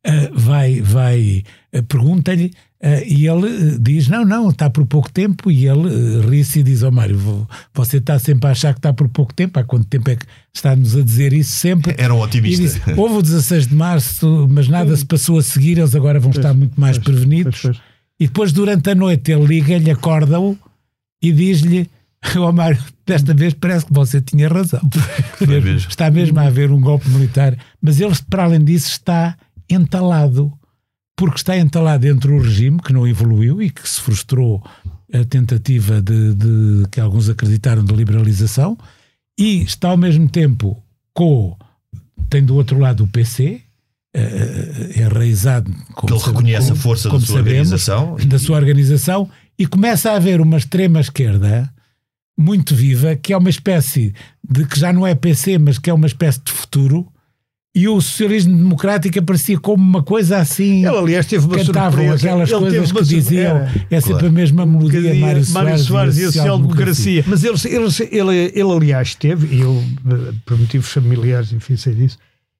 ah, vai, vai pergunta-lhe ah, e ele ah, diz: Não, não, está por pouco tempo. E ele ah, ri-se e diz: Ó Mário, vo- você está sempre a achar que está por pouco tempo. Há quanto tempo é que está-nos a dizer isso sempre? Era um otimista. disse, houve o 16 de março, mas nada se passou a seguir, eles agora vão estar muito mais prevenidos. Pois, pois. E depois, durante a noite, ele liga-lhe, acorda-o e diz-lhe: Ó Mário, desta vez parece que você tinha razão. mesmo. Está mesmo a haver um golpe militar. Mas ele, para além disso, está entalado. Porque está entalado entre o regime, que não evoluiu e que se frustrou a tentativa de, de- que alguns acreditaram de liberalização, e está ao mesmo tempo com. Tem do outro lado o PC, eh, é enraizado. como Que ele sabe- reconhece a como- força da sua sabemos, organização. da sua organização e começa a haver uma extrema esquerda muito viva que é uma espécie de que já não é PC mas que é uma espécie de futuro e o socialismo democrático aparecia como uma coisa assim Ele, aliás, teve uma cantavam surpresa. aquelas Ele coisas que diziam era. é sempre Claro. a mesma melodia Bocadinho, Mário Soares, Soares e a social-democracia. Mas ele, ele, ele, ele, aliás, teve, e eu, eh, por motivos familiares, enfim, sei disso,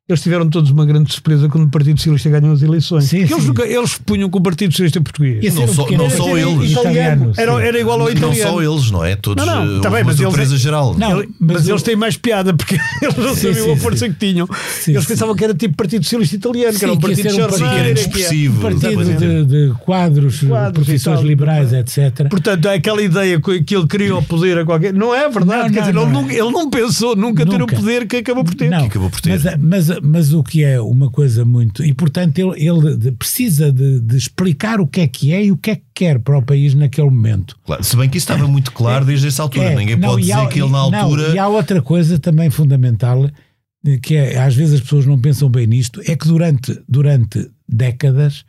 eles tiveram todos uma grande surpresa quando o Partido Socialista ganhou as eleições. Sim, Eles, sim. nunca- eles punham com o Partido Socialista português. Não um só- não só eles. italiano, Era, era igual ao Não italiano. só eles, não é? Todos. Não, não, tá bem, uma mas eles- surpresa geral. Não, mas mas o- eles têm mais piada porque eles não Sim, sabiam sim, a força sim. que tinham. Sim, eles sim. pensavam que era tipo Partido Socialista Italiano, que era um partido ser um partido- que era que é- inexpressivo. partido de, de quadros, Quadros profissões liberais, etc. Portanto, é aquela ideia que ele queria o poder a qualquer. Não é verdade. Não, Quer não, dizer, não ele, é. nunca- ele não pensou nunca, ter o poder que acabou por ter. Não, acabou por ter. Mas, mas, o que é uma coisa muito. E portanto ele, ele precisa de, de explicar o que é que é e o que é que quer para o país naquele momento. Claro, Se bem que isso estava muito claro desde essa altura. É, Ninguém não, pode dizer há- que ele na e- não, altura. e há outra coisa também fundamental, eh, que é, às vezes as pessoas não pensam bem nisto, é que durante, durante décadas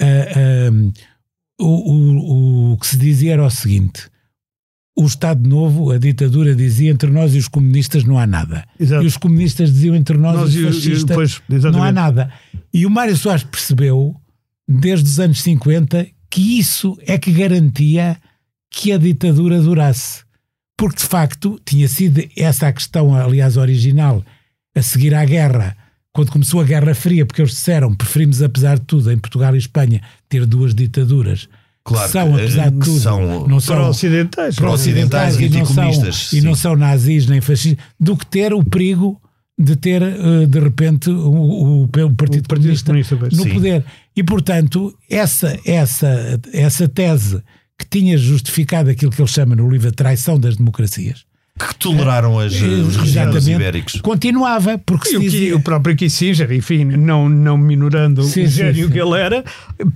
ah, o, o, o que se dizia era o seguinte. O Estado Novo, a ditadura dizia entre nós e os comunistas não há nada. Exato. E os comunistas diziam entre nós, Nós e e- os e fascistas depois, não há nada. E o Mário Soares percebeu, desde os anos 50, que isso é que garantia que a ditadura durasse. Porque, de facto, tinha sido essa a questão, aliás, original, a seguir à guerra, quando começou a Guerra Fria, porque eles disseram preferimos, apesar de tudo, em Portugal e Espanha, ter duas ditaduras. Claro que são, apesar de que tudo, são não são Pró-ocidentais. Pró-ocidentais e e não são, e não são nazis nem fascistas, do que ter o perigo de ter, eh, de repente, o, o- o Partido, O Partido Comunista Comunista, no Sim. poder. E, portanto, essa, essa, essa tese que tinha justificado aquilo que ele chama no livro a traição das democracias, que toleraram as, os regimes ibéricos. continuava, porque E se o, que, o próprio Kissinger, enfim, não, não minorando Sim, o gênio sim. que ele era,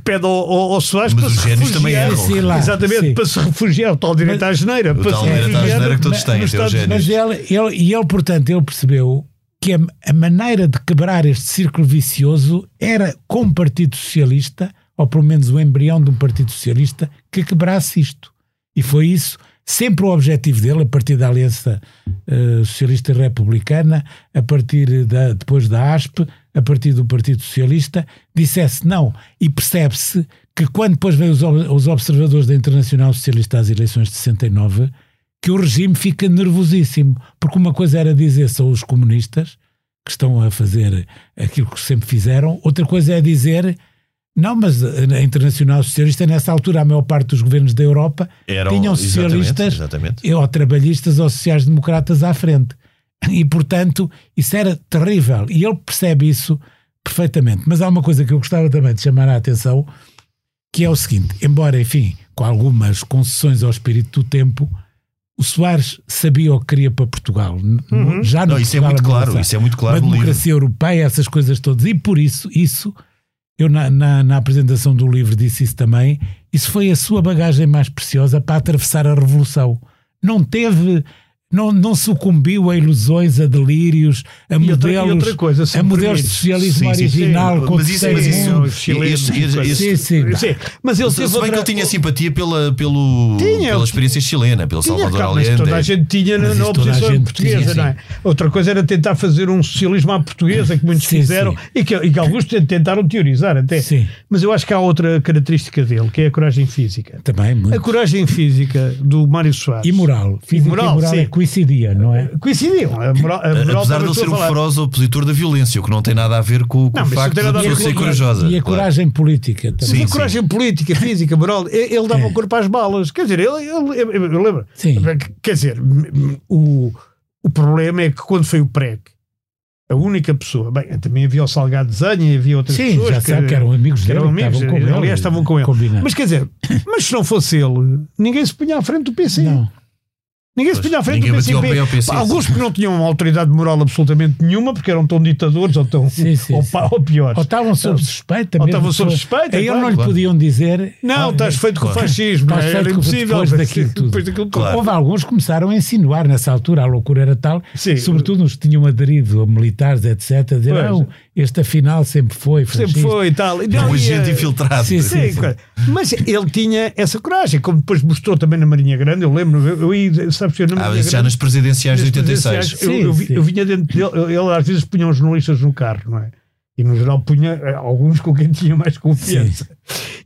pede ao, ao, ao Soares Mas para os se génios também refugiar. erram. Sim, lá, Exatamente, sim. para se refugiar, o tal direito à geneira. O para tal se direito à refugiar geneira que todos têm, até os Estados. Mas ele, ele, e ele, portanto, ele percebeu que a, a maneira de quebrar este círculo vicioso era com o Partido Socialista, ou pelo menos o embrião de um Partido Socialista, que quebrasse isto. E foi isso, sempre o objetivo dele, a partir da Aliança eh, Socialista Republicana, a partir da, depois da ASP, a partir do Partido Socialista, dissesse não. E percebe-se que quando depois veio os, os observadores da Internacional Socialista às eleições de 69, que o regime fica nervosíssimo, porque uma coisa era dizer são os comunistas que estão a fazer aquilo que sempre fizeram, outra coisa é dizer não, mas a Internacional Socialista nessa altura a maior parte dos governos da Europa Eram, tinham exatamente, socialistas exatamente. ou trabalhistas ou sociais-democratas à frente. E, portanto, isso era terrível. E ele percebe isso perfeitamente. Mas há uma coisa que eu gostava também de chamar a atenção, que é o seguinte: embora, enfim, com algumas concessões ao espírito do tempo, o Soares sabia o que queria para Portugal. N- Já no Não, isso é Portugal muito claro, isso é muito claro Uma no livro. democracia europeia, essas coisas todas. E por isso, isso, eu na, na, na apresentação do livro disse isso também, isso foi a sua bagagem mais preciosa para atravessar a revolução. Não teve não, não sucumbiu a ilusões, a delírios, a E modelos, outra coisa, a modelos de socialismo Sim, sim, sim. original. com Mas isso- mas isso- coisa. Sim, sim. Sim, mas ele Se bem que ele tinha simpatia pela, pelo, Tinha, pela experiência chilena, pelo Tinha, Salvador Allende. toda a gente tinha na, Mas na oposição gente portuguesa, tinha, não é? Outra coisa era tentar fazer um socialismo à portuguesa, que muitos Sim, fizeram, sim. E, que, e que alguns tentaram teorizar até. Sim. Mas eu acho que há outra característica dele, que é a coragem física. Também, muito. A coragem física do Mário Soares. E moral. Física e moral, moral, sim. é coincidia, não é? Coincidiam. A a Apesar de ele ser um feroz opositor da violência, o que não tem nada a ver com, com Não, o facto de a pessoa ser corajosa. E a claro. coragem política também. Sim, a coragem política, física, moral, ele dava É. o corpo às balas. Quer dizer, ele, ele, eu, eu lembro. Sim. Quer dizer, o, o problema é que quando foi o PREC, a única pessoa, bem, também havia o Salgado Desenho e havia outras Sim, pessoas já sabe que eram amigos que dele. eram que amigos, estavam com ele, aliás, estavam com ele. combinando. Mas quer dizer, mas se não fosse ele, ninguém se punha à frente do PC. Não. Ninguém se punha à frente ninguém do PCP. pé ao PC, Pá, Alguns que não tinham uma autoridade moral absolutamente nenhuma, porque eram tão ditadores ou tão Sim, sim, ou, sim. pá, ou piores. Ou estavam sob suspeita. Ou estavam sob suspeita, A ele claro, não lhe claro. podiam dizer. Não, ah, estás feito com o Claro. fascismo. Estás não é? feito Era com- impossível. depois daquilo tudo. Depois daquilo tudo. Claro. Houve alguns que começaram a insinuar nessa altura, a loucura era tal, Sim. sobretudo os que tinham aderido a militares, etc., a dizer, Pois. não, este afinal sempre foi. Sempre fascista." foi e tal. E É não, um e, agente eh, infiltrado. sim, Sim, sim. claro. mas ele tinha essa coragem, como depois mostrou também na Marinha Grande. Eu lembro, eu ia, sabes, eu na Ah, já nas presidenciais de nas 86. presidenciais, eu, Sim, eu, vi- sim. eu vinha dentro dele, ele às vezes punha os jornalistas no carro, não é? E no geral punha eh, alguns com quem tinha mais confiança.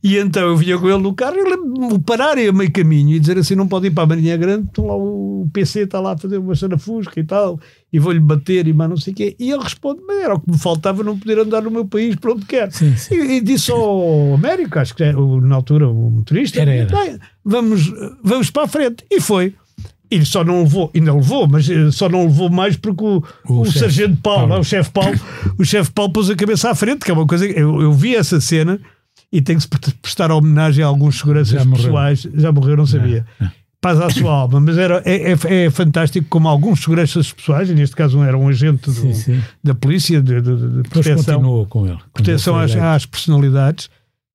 E então eu vinha com ele no carro e eu lembro-me de parar a meio caminho e dizer assim: não pode ir para a Marinha Grande, lá o PC está lá a fazer uma cena fusca e tal, e vou-lhe bater e mais não sei o quê. E ele responde: mas era o que me faltava não poder andar no meu país para onde quer. Sim, sim. E, e disse ao Américo, acho que era, o- na altura o motorista, Era, era. "Bem, vamos, vamos para a frente. E foi. E só não levou, ainda levou, mas eh, só não levou mais porque o, O o, chefe sargento Paulo, Paulo. o chefe Paulo, o chefe Paulo pôs a cabeça à frente, que é uma coisa. que- Eu, eu vi essa cena e tenho que se pre- prestar homenagem a alguns seguranças Já pessoais. Já morreu, não sabia. Paz à sua alma, mas era, é, é- é fantástico como alguns seguranças pessoais, e neste caso era um agente do- Sim, sim. da polícia de, de- de proteção, continuou com ele. Proteção ele às, às personalidades,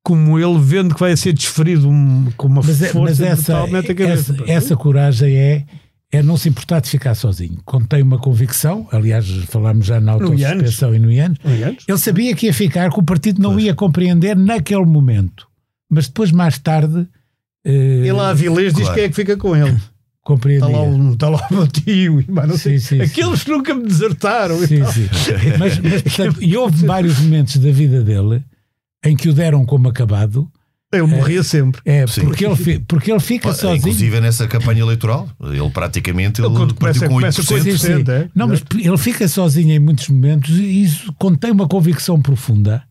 como ele vendo que vai ser desferido um- com uma Mas, é- força mas essa, brutal, mete a cabeça. essa, essa coragem é, é não se importar de ficar sozinho. Quando tem uma convicção, aliás, falámos já na autossuspensão e no IANES, ele sabia que ia ficar, que o partido não ia compreender naquele momento. Mas depois, mais tarde, eh, Ele lá a Vilês diz Claro. quem é que fica com ele. compreendia. Está lá, um, está lá o meu tio e mais não sei. Sim, sim, Aqueles que nunca me desertaram. e Sim, tal. sim. Mas, mas, portanto, e houve vários momentos da vida dele em que o deram como acabado, Ele morria sempre. é, Sim. porque, ele, porque ele fica sozinho. Inclusive nessa campanha eleitoral, ele praticamente ele Ele começa- com começa 8%. com Sim, sim. 8%, é? Não, mas ele fica sozinho em muitos momentos e isso contém uma convicção profunda.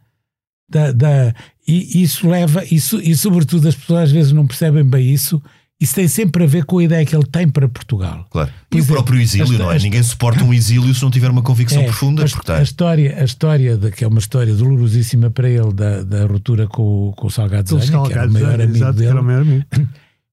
Da, da- e isso leva, isso, e sobretudo as pessoas às vezes não percebem bem isso, isso tem sempre a ver com a ideia que ele tem para Portugal. Claro. E o próprio exílio, esta- não é? esta- Ninguém suporta um exílio se não tiver uma convicção É, profunda. a, a história, a história de, que é uma história dolorosíssima para ele da, da ruptura com, o- com o Salgado Zanha, que era o maior amigo exato, dele, era o maior amigo.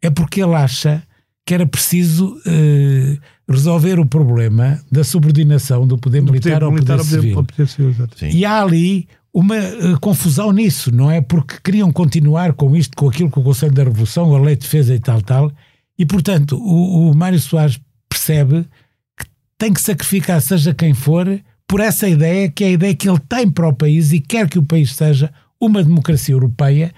é porque ele acha que era preciso eh, resolver o problema da subordinação do poder militar ao Militar poder civil. ao poder civil, exato. sim. E há ali uma eh, confusão nisso, não é? Porque queriam continuar com isto, com aquilo, com o Conselho da Revolução, a lei de defesa e tal, tal. E, portanto, o, o Mário Soares percebe que tem que sacrificar, seja quem for, por essa ideia, que é a ideia que ele tem para o país e quer que o país seja uma democracia europeia,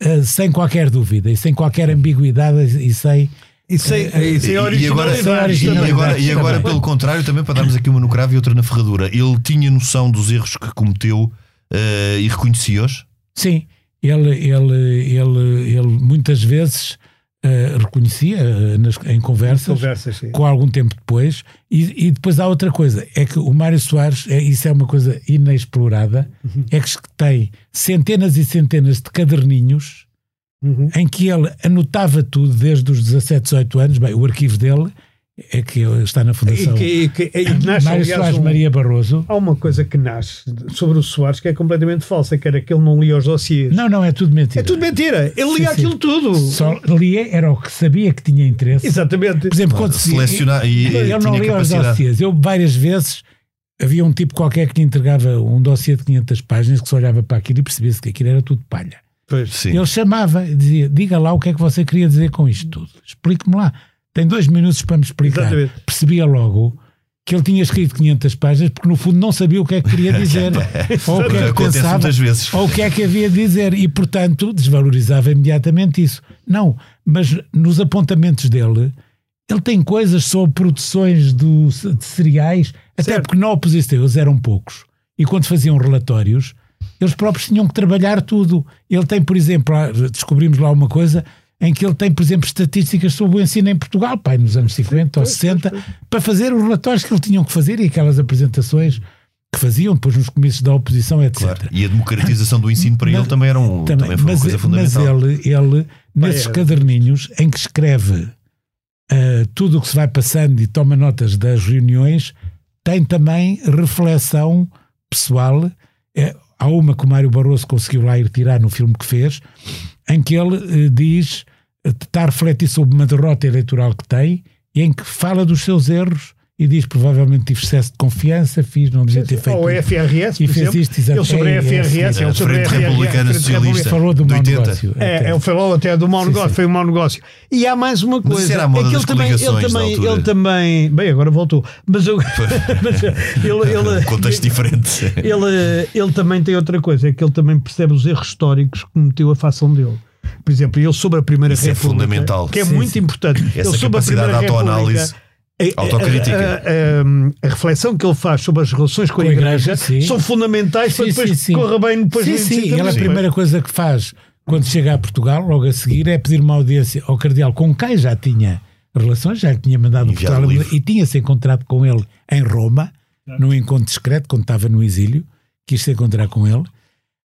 eh, sem qualquer dúvida e sem qualquer ambiguidade e sem. E sem, e sem E- agora, e agora, e agora, pelo contrário, também para darmos aqui uma no cravo e outra na ferradura, ele tinha noção dos erros que cometeu eh, e reconhecia-os? Sim, ele, ele, ele, ele muitas vezes eh, reconhecia eh, nas- em conversas. Conversas, sim. com algum tempo depois. E, e depois há outra coisa: é que o Mário Soares, é, isso é uma coisa inexplorada, é que tem centenas e centenas de caderninhos Uhum. em que ele anotava tudo desde os 17, 18 anos. Bem, o arquivo dele é que está na E Fundação que, e que- e nasce, Mário aliás, Soares um- Maria Barroso. Há uma coisa que nasce sobre o Soares que é completamente falsa, que era que ele não lia os dossiês. Não, não, é tudo mentira. É tudo mentira. Ele lia Sim, sim. aquilo tudo. Só lia, era o que sabia que tinha interesse. Exatamente. Por exemplo, quando se Selecionar e, e Eu não tinha li os dossiês. Eu várias vezes havia um tipo qualquer que lhe entregava um dossiê de 500 páginas que só olhava para aquilo e percebia-se que aquilo era tudo palha. Pois. Sim. Ele chamava e dizia: Diga lá o que é que você queria dizer com isto tudo. Explique-me lá. Tem dois minutos para me explicar. Exatamente. Percebia logo que ele tinha escrito 500 páginas porque no fundo não sabia o que é que queria dizer ou o que é que pensava muitas vezes. ou o que é que havia de dizer e portanto desvalorizava imediatamente isso. Não, mas nos apontamentos dele ele tem coisas sobre produções do, de cereais, até Certo. porque na oposição eles eram poucos e quando faziam relatórios eles próprios tinham que trabalhar tudo. Ele tem, por exemplo, descobrimos lá uma coisa em que ele tem, por exemplo, estatísticas sobre o ensino em Portugal, pai, nos anos 50 ou 60, para fazer os relatórios que ele tinham que fazer e aquelas apresentações que faziam depois nos comícios da oposição, etc. Claro. E a democratização do ensino para Mas- ele também, era um, também, foi uma mas, coisa mas fundamental. ele, ele nesses é. caderninhos em que escreve ah, tudo o que se vai passando e toma notas das reuniões, tem também reflexão pessoal. É, há uma que o Mário Barroso conseguiu lá ir tirar no filme que fez, em que ele eh, diz eh, está a refletir sobre uma derrota eleitoral que tem e em que fala dos seus erros e diz provavelmente tive excesso de confiança, fiz, não devia ter feito Ou a isto. FRS, E por fez isto. Ele sobre a É, é, FRS, é, ele a sobre a FRS, Republicana Socialista. Falou do mau 80. negócio. É, é, falou até do mau negócio, foi um mau negócio. E há mais uma coisa. a é que ele também, ele também, ele também. Bem, agora voltou. Mas, eu, mas ele, ele, Um contexto diferente. ele, ele também tem outra coisa, é que ele também percebe os erros históricos que cometeu a facção dele. Por exemplo, ele sobre a Primeira Isso é República, fundamental. que é Sim, muito sim. importante. Essa ele sobre a capacidade de Primeira autoanálise, República, a- a- autocrítica. A, a- a reflexão que ele faz sobre as relações com, Com a a Igreja, Igreja, são fundamentais para Sim, depois sim, sim. corra bem depois sim, sim, 25 de ele a primeira coisa que faz quando chega a Portugal, logo a seguir, é pedir uma audiência ao cardeal com quem já tinha relações, já tinha mandado Portugal e tinha-se encontrado com ele em Roma, num encontro discreto, quando estava no exílio, quis se encontrar com ele,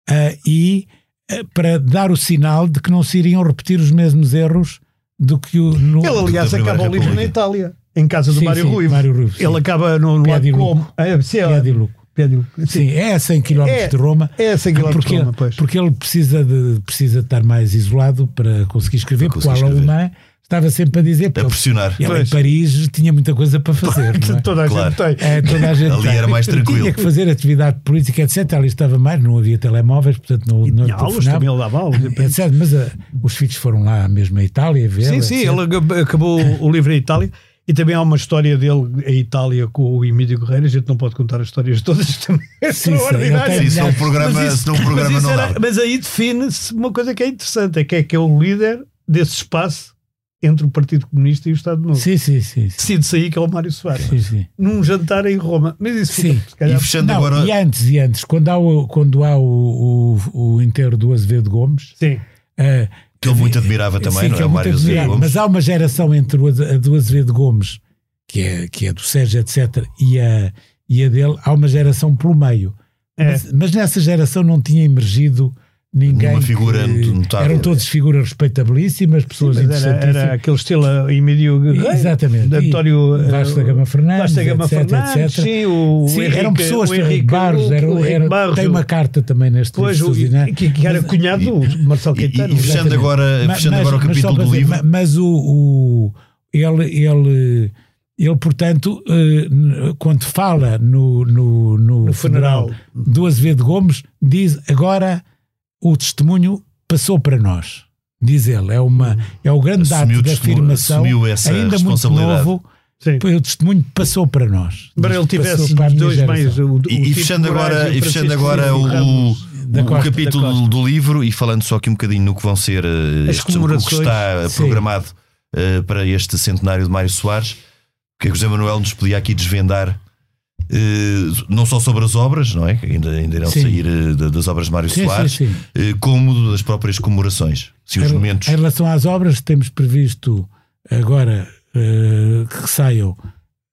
ah, e ah, para dar o sinal de que não se iriam repetir os mesmos erros do que o. No, Ele, aliás, acaba o livro na. Itália, em casa do Sim, Mário sim, Ruivo. Mário Ruivo. Ele acaba no, lado Luco. como. É, é de Luco. Sim. Sim, é a 100 km É- de Roma. É a 100 km porque, de Roma, pois. porque ele precisa de, precisa de estar mais isolado para conseguir escrever, Para porque o. Alemã estava sempre a dizer, A pressionar. ele em. Paris tinha muita coisa para fazer. é? Toda a Claro. gente tem. É, toda a gente Ali tem. era mais tranquilo. Tinha que fazer atividade política, etc. Ali estava mais, não havia telemóveis, portanto não, E não tinha aulas também, ele dava aulas. Mas ah, os filhos foram lá mesmo à Itália ver. Sim, sim, etc. ele acab- acabou o livro em Itália e também há uma história dele em Itália com o Emílio Guerreiro. A gente não pode contar as histórias todas também. É Sim, sim, se não um Mas programa, Mas isso- se não um programa mas, não isso era- mas aí define-se uma coisa que é interessante: é que é que é o líder desse espaço entre o Partido Comunista e o Estado Novo. Sim, sim, sim. sim, Decide-se aí que é o Mário Soares. sim, sim. Num jantar em Roma. Mas isso fica, Sim. se calhar, E fechando Não, agora. E antes, e antes, quando há o, quando há o, o, o enterro do Azevedo Gomes, Sim. ah, Que ele muito admirava também, Sim, não que é? O Mário Azevedo admirado. Gomes. Mas há uma geração entre a do Azevedo Gomes, que é, que é do Sérgio, etc., e a, e a dele, há uma geração pelo meio. É. Mas, mas nessa geração não tinha emergido ninguém. Nenhuma figura que- notável. Eram todos figuras respeitabilíssimas, pessoas Mas era, interessantíssimas. era aquele estilo Emílio Guerreiro. Exatamente. de António E Vasco da Gama Fernandes, Vasco da Gama etc, Fernandes, etc. sim, o Sim, Henrique, eram pessoas o Henrique Barros, era, o era- Barros, tem uma carta também neste Pois, o, livro, Suzinã. que, que era cunhado do Marcelo E, Caetano. e fechando Exatamente. agora, Ma- fechando agora o mas capítulo do dizer, livro. ma- Mas o, o- ele, ele, ele, portanto, eh, quando fala no, no, no, No funeral. funeral do Azevedo Gomes, diz agora o testemunho passou para nós. Diz ele, é, uma, é o grande Assumiu ato de o afirmação, assumiu essa ainda muito responsabilidade. novo, Sim. o testemunho passou para nós. Embora ele Passou tivesse para dois meios. O, o E, e Tito fechando agora, o e fechando agora o, o Costa, da capítulo Costa. do livro e falando só aqui um bocadinho no que vão ser eh, As este- o que está Sim. programado eh, para este centenário de Mário Soares, que é que o José Manuel nos podia aqui desvendar. Eh, não só sobre as obras, não é? Que ainda, ainda irão Sim. sair eh, da- das obras de Mário Sim, Soares, sim, sim. eh, como das próprias comemorações. Se os Em- momentos. Em relação às obras, temos previsto agora eh, que saiam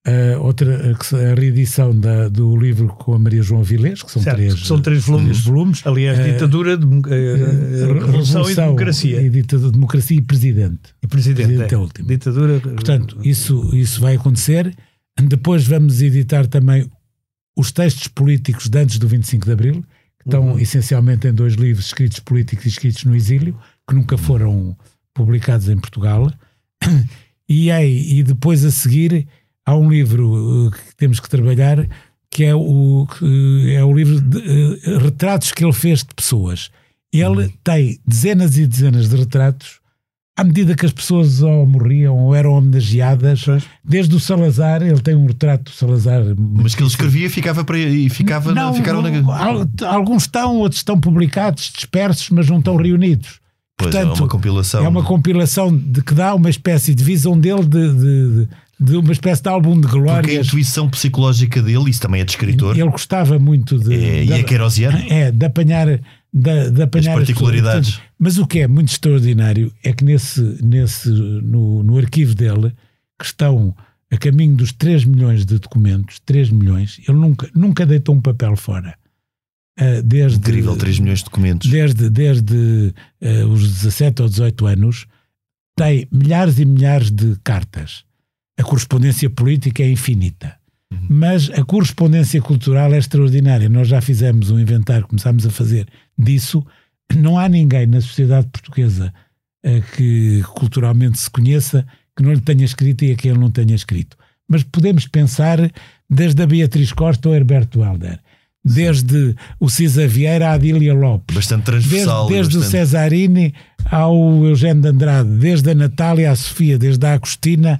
eh, outra, a reedição da- do livro com a Maria João Vilés, que são Certo, três, são três volumes. três volumes. Aliás, ditadura, dem- eh, revolução e democracia. E ditadura, democracia e presidente. E presidente. presidente é. é o último. Ditadura. Portanto, isso, isso vai acontecer. Depois vamos editar também os textos políticos de antes do 25 de Abril, que estão Uhum. essencialmente em dois livros escritos políticos e escritos no exílio, que nunca foram publicados em Portugal. E, aí, e depois a seguir há um livro uh, que temos que trabalhar, que é o, que é o livro de uh, retratos que ele fez de pessoas. Ele tem dezenas e dezenas de retratos à medida que as pessoas ou morriam ou eram homenageadas, desde o Salazar, ele tem um retrato do Salazar. Mas que ele escrevia ficava para, e ficava não, ficaram na... Alguns estão, outros estão publicados, dispersos, mas não estão reunidos. Pois Portanto, é uma compilação. É uma compilação de que dá uma espécie de visão dele de, de, de uma espécie de álbum de glórias. Porque a intuição psicológica dele, isso também é de escritor. Ele gostava muito de. É, de, e é querosiano. É, de apanhar de, de apanhar as particularidades. As mas o que é muito extraordinário é que nesse, nesse, no, no arquivo dele, que estão a caminho dos 3 milhões de documentos, 3 milhões, ele nunca, nunca deitou um papel fora. Uh, desde, Incrível, 3 milhões de documentos. Desde, desde uh, os 17 ou 18 anos, tem milhares e milhares de cartas. A correspondência política é infinita. Uhum. Mas a correspondência cultural é extraordinária. Nós já fizemos um inventário, começámos a fazer disso. Não há ninguém na sociedade portuguesa uh, que culturalmente se conheça que não lhe tenha escrito e a quem ele não tenha escrito. Mas podemos pensar desde a Beatriz Costa ao Herberto Helder, desde o Cisa Vieira à Adília Lopes, bastante transversal, desde, desde bastante... o Cesarini ao Eugênio de Andrade, desde a Natália à Sofia, desde a Agostina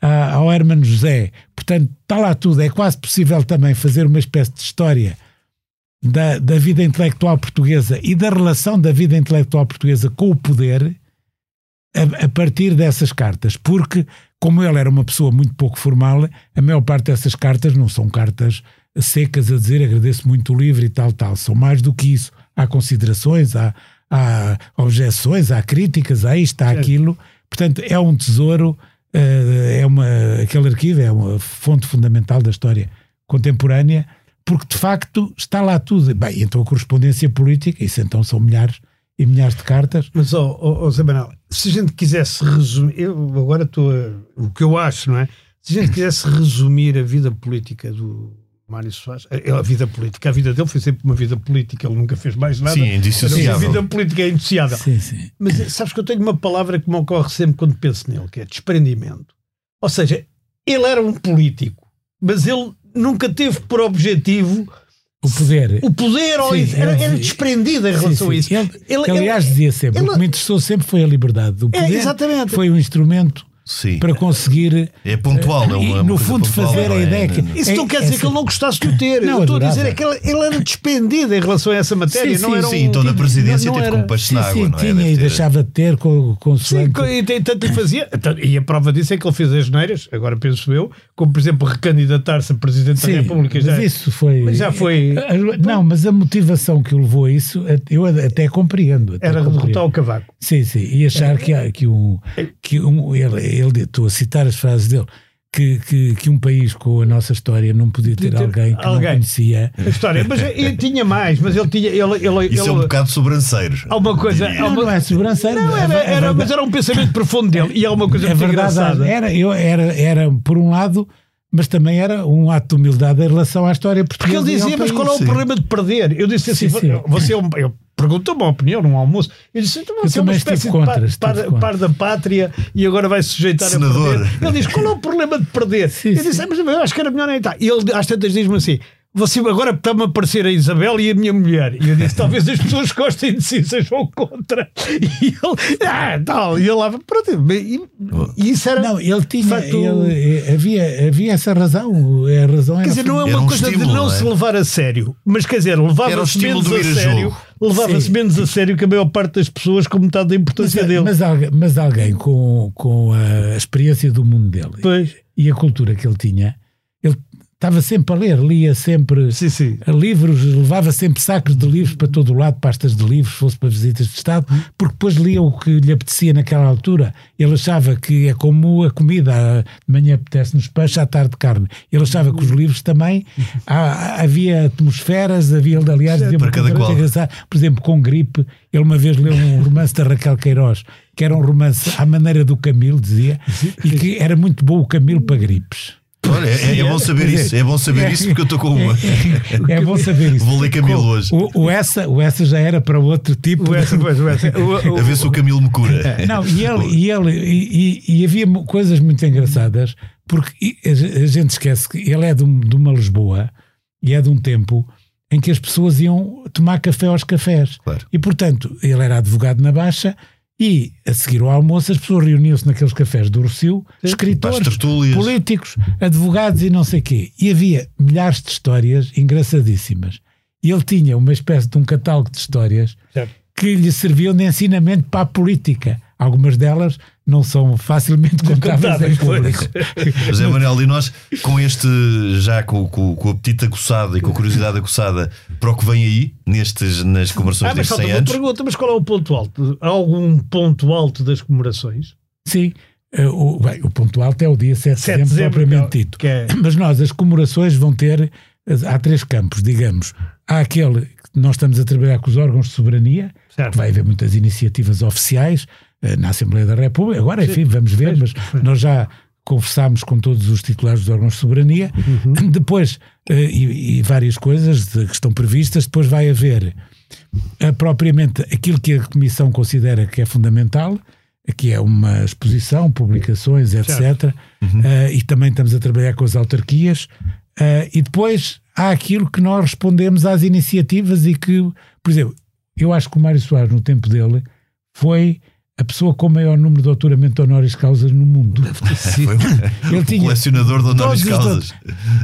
ao Hermano José. Portanto, está lá tudo. É quase possível também fazer uma espécie de história da, da vida intelectual portuguesa e da relação da vida intelectual portuguesa com o poder a, a, partir dessas cartas. Porque, como ele era uma pessoa muito pouco formal, a maior parte dessas cartas não são cartas secas a dizer agradeço muito o livro e tal, tal. São mais do que isso. Há considerações, há, há objeções, há críticas, há isto, há aquilo. Portanto, é um tesouro eh, é uma, aquele arquivo é uma fonte fundamental da história contemporânea, porque de facto está lá tudo. Bem, então a correspondência política, isso então são milhares e milhares de cartas. Mas, ó, oh, oh, Zé Manuel, se a gente quisesse resumir, eu agora estou a, o que eu acho, não é? Se a gente quisesse resumir a vida política do, Mário Soares, a, vida política, a vida dele foi sempre uma vida política, ele nunca fez mais nada. Sim, é indissociável. A vida política é indissociável. Sim, sim. Mas eh, sabes que eu tenho uma palavra que me ocorre sempre quando penso nele, que é desprendimento. Ou seja, ele era um político, mas ele nunca teve por objetivo o poder. O poder, sim, era, era, desprendido em relação sim, sim. a isso. Ele, ele, aliás, ele, dizia sempre: ele, o que me interessou sempre foi a liberdade. O é, poder é, exatamente. foi um instrumento Sim. para conseguir. É pontual, é uma. no fundo, pontual, fazer a é? ideia que. Isso não quer dizer que ele não gostasse de o ter. Não, eu estou a dizer é que ele, ele, era despendido em relação a essa matéria. Sim, não sim, era um, sim toda a presidência não, teve era, com peixe na água, não é? Tinha e deixava de ter com, com Sim, e tanto lhe fazia. E a prova disso é que ele fez as neiras, agora penso eu, como por exemplo recandidatar-se a Presidente sim, da República. Já, mas isso foi. Mas já foi. Não, mas a motivação que o levou a isso, eu até compreendo. Até era compreendo. derrotar o cavaco. Sim, sim. E achar que, que um. Que um ele, ele, estou a citar as frases dele que, que, que, um país com a nossa história não podia ter, ter alguém que alguém. não conhecia a história. Mas ele tinha mais, mas ele tinha. Ele, ele, Isso ele, é um bocado sobranceiro. Há uma coisa. Não, uma, não é sobranceiro. Não, era, era, era mas era um pensamento profundo dele. E há uma coisa é muito verdade, engraçada. Era, eu, era, era, por um lado, mas também era um ato de humildade em relação à história portuguesa. Porque ele dizia, mas qual é o sim. problema de perder? Eu disse assim, sim, sim. você é um. Eu, perguntou-me a opinião num almoço. Eu disse, então você é uma espécie contra, de par, par, par, da pátria e agora vai se sujeitar Senador. a perder. Ele diz, qual é o problema de perder? Sim, eu disse, ah, mas eu acho que era melhor nem estar. E ele às tantas diz-me assim, você agora está-me a aparecer a Isabel e a minha mulher. E eu disse: talvez as pessoas gostem de si sejam contra. E ele, ah, tal. E ele lá, pronto. E, e isso era. Não, ele tinha. Facto, ele, eh, havia, havia essa razão. A razão quer dizer, não é uma um coisa estímulo, de não, é? se levar a sério. Mas quer dizer, levava-se menos a sério. Levava-se menos a sério que a maior parte das pessoas com metade da importância mas, dele. Mas, mas alguém com, com a experiência do mundo dele pois. e a cultura que ele tinha estava sempre a ler, lia sempre sim, sim. livros, levava sempre sacos de livros para todo o lado, pastas de livros, fosse para visitas de Estado, porque depois lia o que lhe apetecia naquela altura. Ele achava que é como a comida, de manhã apetece-nos peixe, à tarde carne. Ele achava que os livros também há, havia atmosferas, havia, aliás, para cada qual. por exemplo, com gripe, ele uma vez leu um romance da Raquel Queiroz, que era um romance à maneira do Camilo, dizia, e que era muito bom o Camilo para gripes. Olha, é, é, bom saber isso, é bom saber isso porque eu estou com uma. É, é, bom saber isso. Vou ler Camilo hoje. O, o, essa, o essa já era para outro tipo. O essa, pois, o essa. O, a ver se o Camilo me cura. É, não, e ele, e, ele e, e, e havia coisas muito engraçadas, porque a gente esquece que ele é de, de uma Lisboa e é de um tempo em que as pessoas iam tomar café aos cafés. Claro. E portanto, ele era advogado na Baixa E a seguir ao almoço, as pessoas reuniam-se naqueles cafés do Rocio, escritores, políticos, advogados e não sei quê. E havia milhares de histórias engraçadíssimas. E ele tinha uma espécie de um catálogo de histórias Certo. que lhe serviam de ensinamento para a política. Algumas delas não são facilmente contáveis em Contáveis, público. José Manuel, e nós, com este, já com, com, com o apetite aguçado e com a curiosidade aguçada para o que vem aí, nestes, nas comemorações Ah, destes falta 100 uma anos, pergunta, mas qual é o ponto alto? Há algum ponto alto das comemorações? Sim, eh, o, bem, o ponto alto é o dia 7 de 7 de dezembro, dezembro, propriamente é- dito. é- Mas nós, as comemorações vão ter. Há três campos, digamos. Há aquele que nós estamos a trabalhar com os órgãos de soberania, Certo. que vai haver muitas iniciativas oficiais na Assembleia da República. Agora, enfim, vamos ver, mas nós já conversámos com todos os titulares dos órgãos de soberania. Uhum. Depois, eh, e, e várias coisas de- que estão previstas, depois vai haver eh, propriamente aquilo que a Comissão considera que é fundamental, que é uma exposição, publicações, etc. Eh, e também estamos a trabalhar com as autarquias. Eh, e depois há aquilo que nós respondemos às iniciativas e que, por exemplo, eu acho que o Mário Soares, no tempo dele, foi a pessoa com o maior número de doutoramento honoris causas no mundo. foi Ele um tinha colecionador de honoris causas.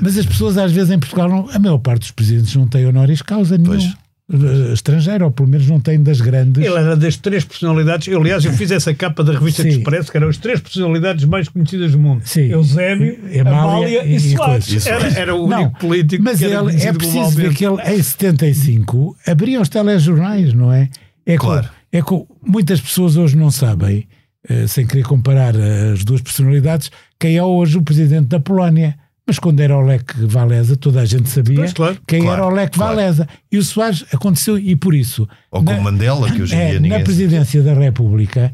Mas as pessoas às vezes em Portugal, não- a maior parte dos presidentes não tem honoris causa nenhum. Pois. Eh, Estrangeiro, ou pelo menos não tem das grandes. Ele era das três personalidades. Eu, aliás, eu fiz essa capa da revista Sim. de Expresso, que eram as três personalidades mais conhecidas do mundo: Sim. Eusébio, Amália Amália e- e, Soares. E Era, era o Não, único político Mas que era ele, é preciso ver que ele, em 75, abria os telejornais, não é? É com- Claro. É com, muitas pessoas hoje não sabem, eh, sem querer comparar as duas personalidades, quem é hoje o presidente da Polónia. Mas quando era o Lech Walesa, toda a gente sabia Pois, claro. quem Claro, era o Lech claro. Walesa. E o Soares aconteceu, e por isso. Ou na- Mandela, que hoje em é, dia ninguém na presidência da República,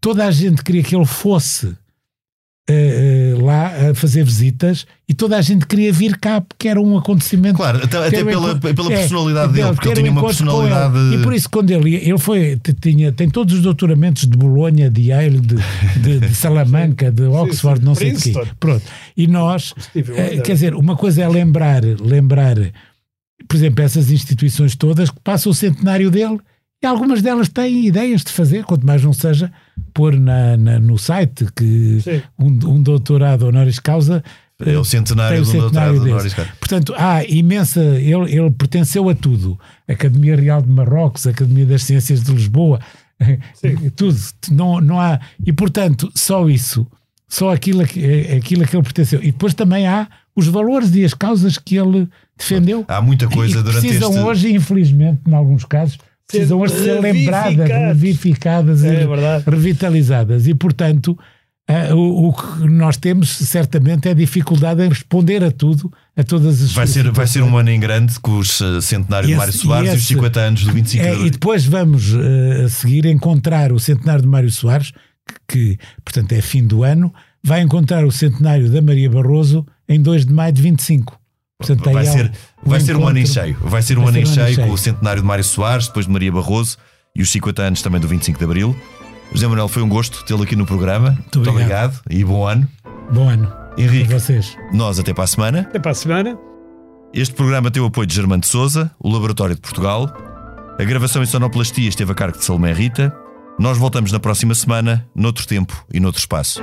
toda a gente queria que ele fosse eh, lá a fazer visitas e toda a gente queria vir cá porque era um acontecimento. Claro, até, até pela, encontro- pela é, personalidade dele, porque ele ter um tinha uma personalidade. E por isso, quando ele ele foi, tinha, tem todos os doutoramentos de Bolonha, de Yale, de, de, de Salamanca, de Oxford, sim. não sei de quê. Princeton. Pronto. E nós, Wonder. quer dizer, uma coisa é lembrar, lembrar, por exemplo, essas instituições todas que passam o centenário dele e algumas delas têm ideias de fazer, quanto mais não seja pôr na, na- no site que Sim. um, um doutorado honoris causa É o centenário tem o do doutorado centenário do desse. honoris causa. Portanto, há imensa. Ele, ele pertenceu a tudo. Academia Real de Marrocos, Academia das Ciências de Lisboa, tudo. Não, não há. E, portanto, só isso, só aquilo, a que- é- aquilo a que ele pertenceu. E depois também há os valores e as causas que ele defendeu. Há muita coisa e que durante precisam este. hoje, infelizmente, em alguns casos, precisam hoje ser lembradas, revificadas É e verdade. revitalizadas. E, portanto, ah, o, o que nós temos, certamente, é dificuldade em responder a tudo, a todas as Vai ser, vai ser um ano em grande com os eh, centenário E de Mário esse- Soares e e, os esse- 50 anos do 25 de É, e abril. depois vamos eh, a seguir encontrar o centenário de Mário Soares, que, que, portanto é fim do ano, vai encontrar o centenário da Maria Barroso em 2 de maio de 25. Portanto, Vai ser, um vai ser um ano em cheio. Vai ser um Vai ano em ser um ano cheio com o centenário de Mário Soares, depois de Maria Barroso e os 50 anos também do 25 de abril. José Manuel, foi um gosto tê-lo aqui no programa. Muito obrigado. obrigado e bom ano. Bom ano Henrique, para vocês. nós até para a semana. Até para a semana. Este programa tem o apoio de Germano de Souza, o Laboratório de Portugal. A gravação e sonoplastia esteve a cargo de Salomé Rita. Nós voltamos na próxima semana, noutro tempo e noutro espaço.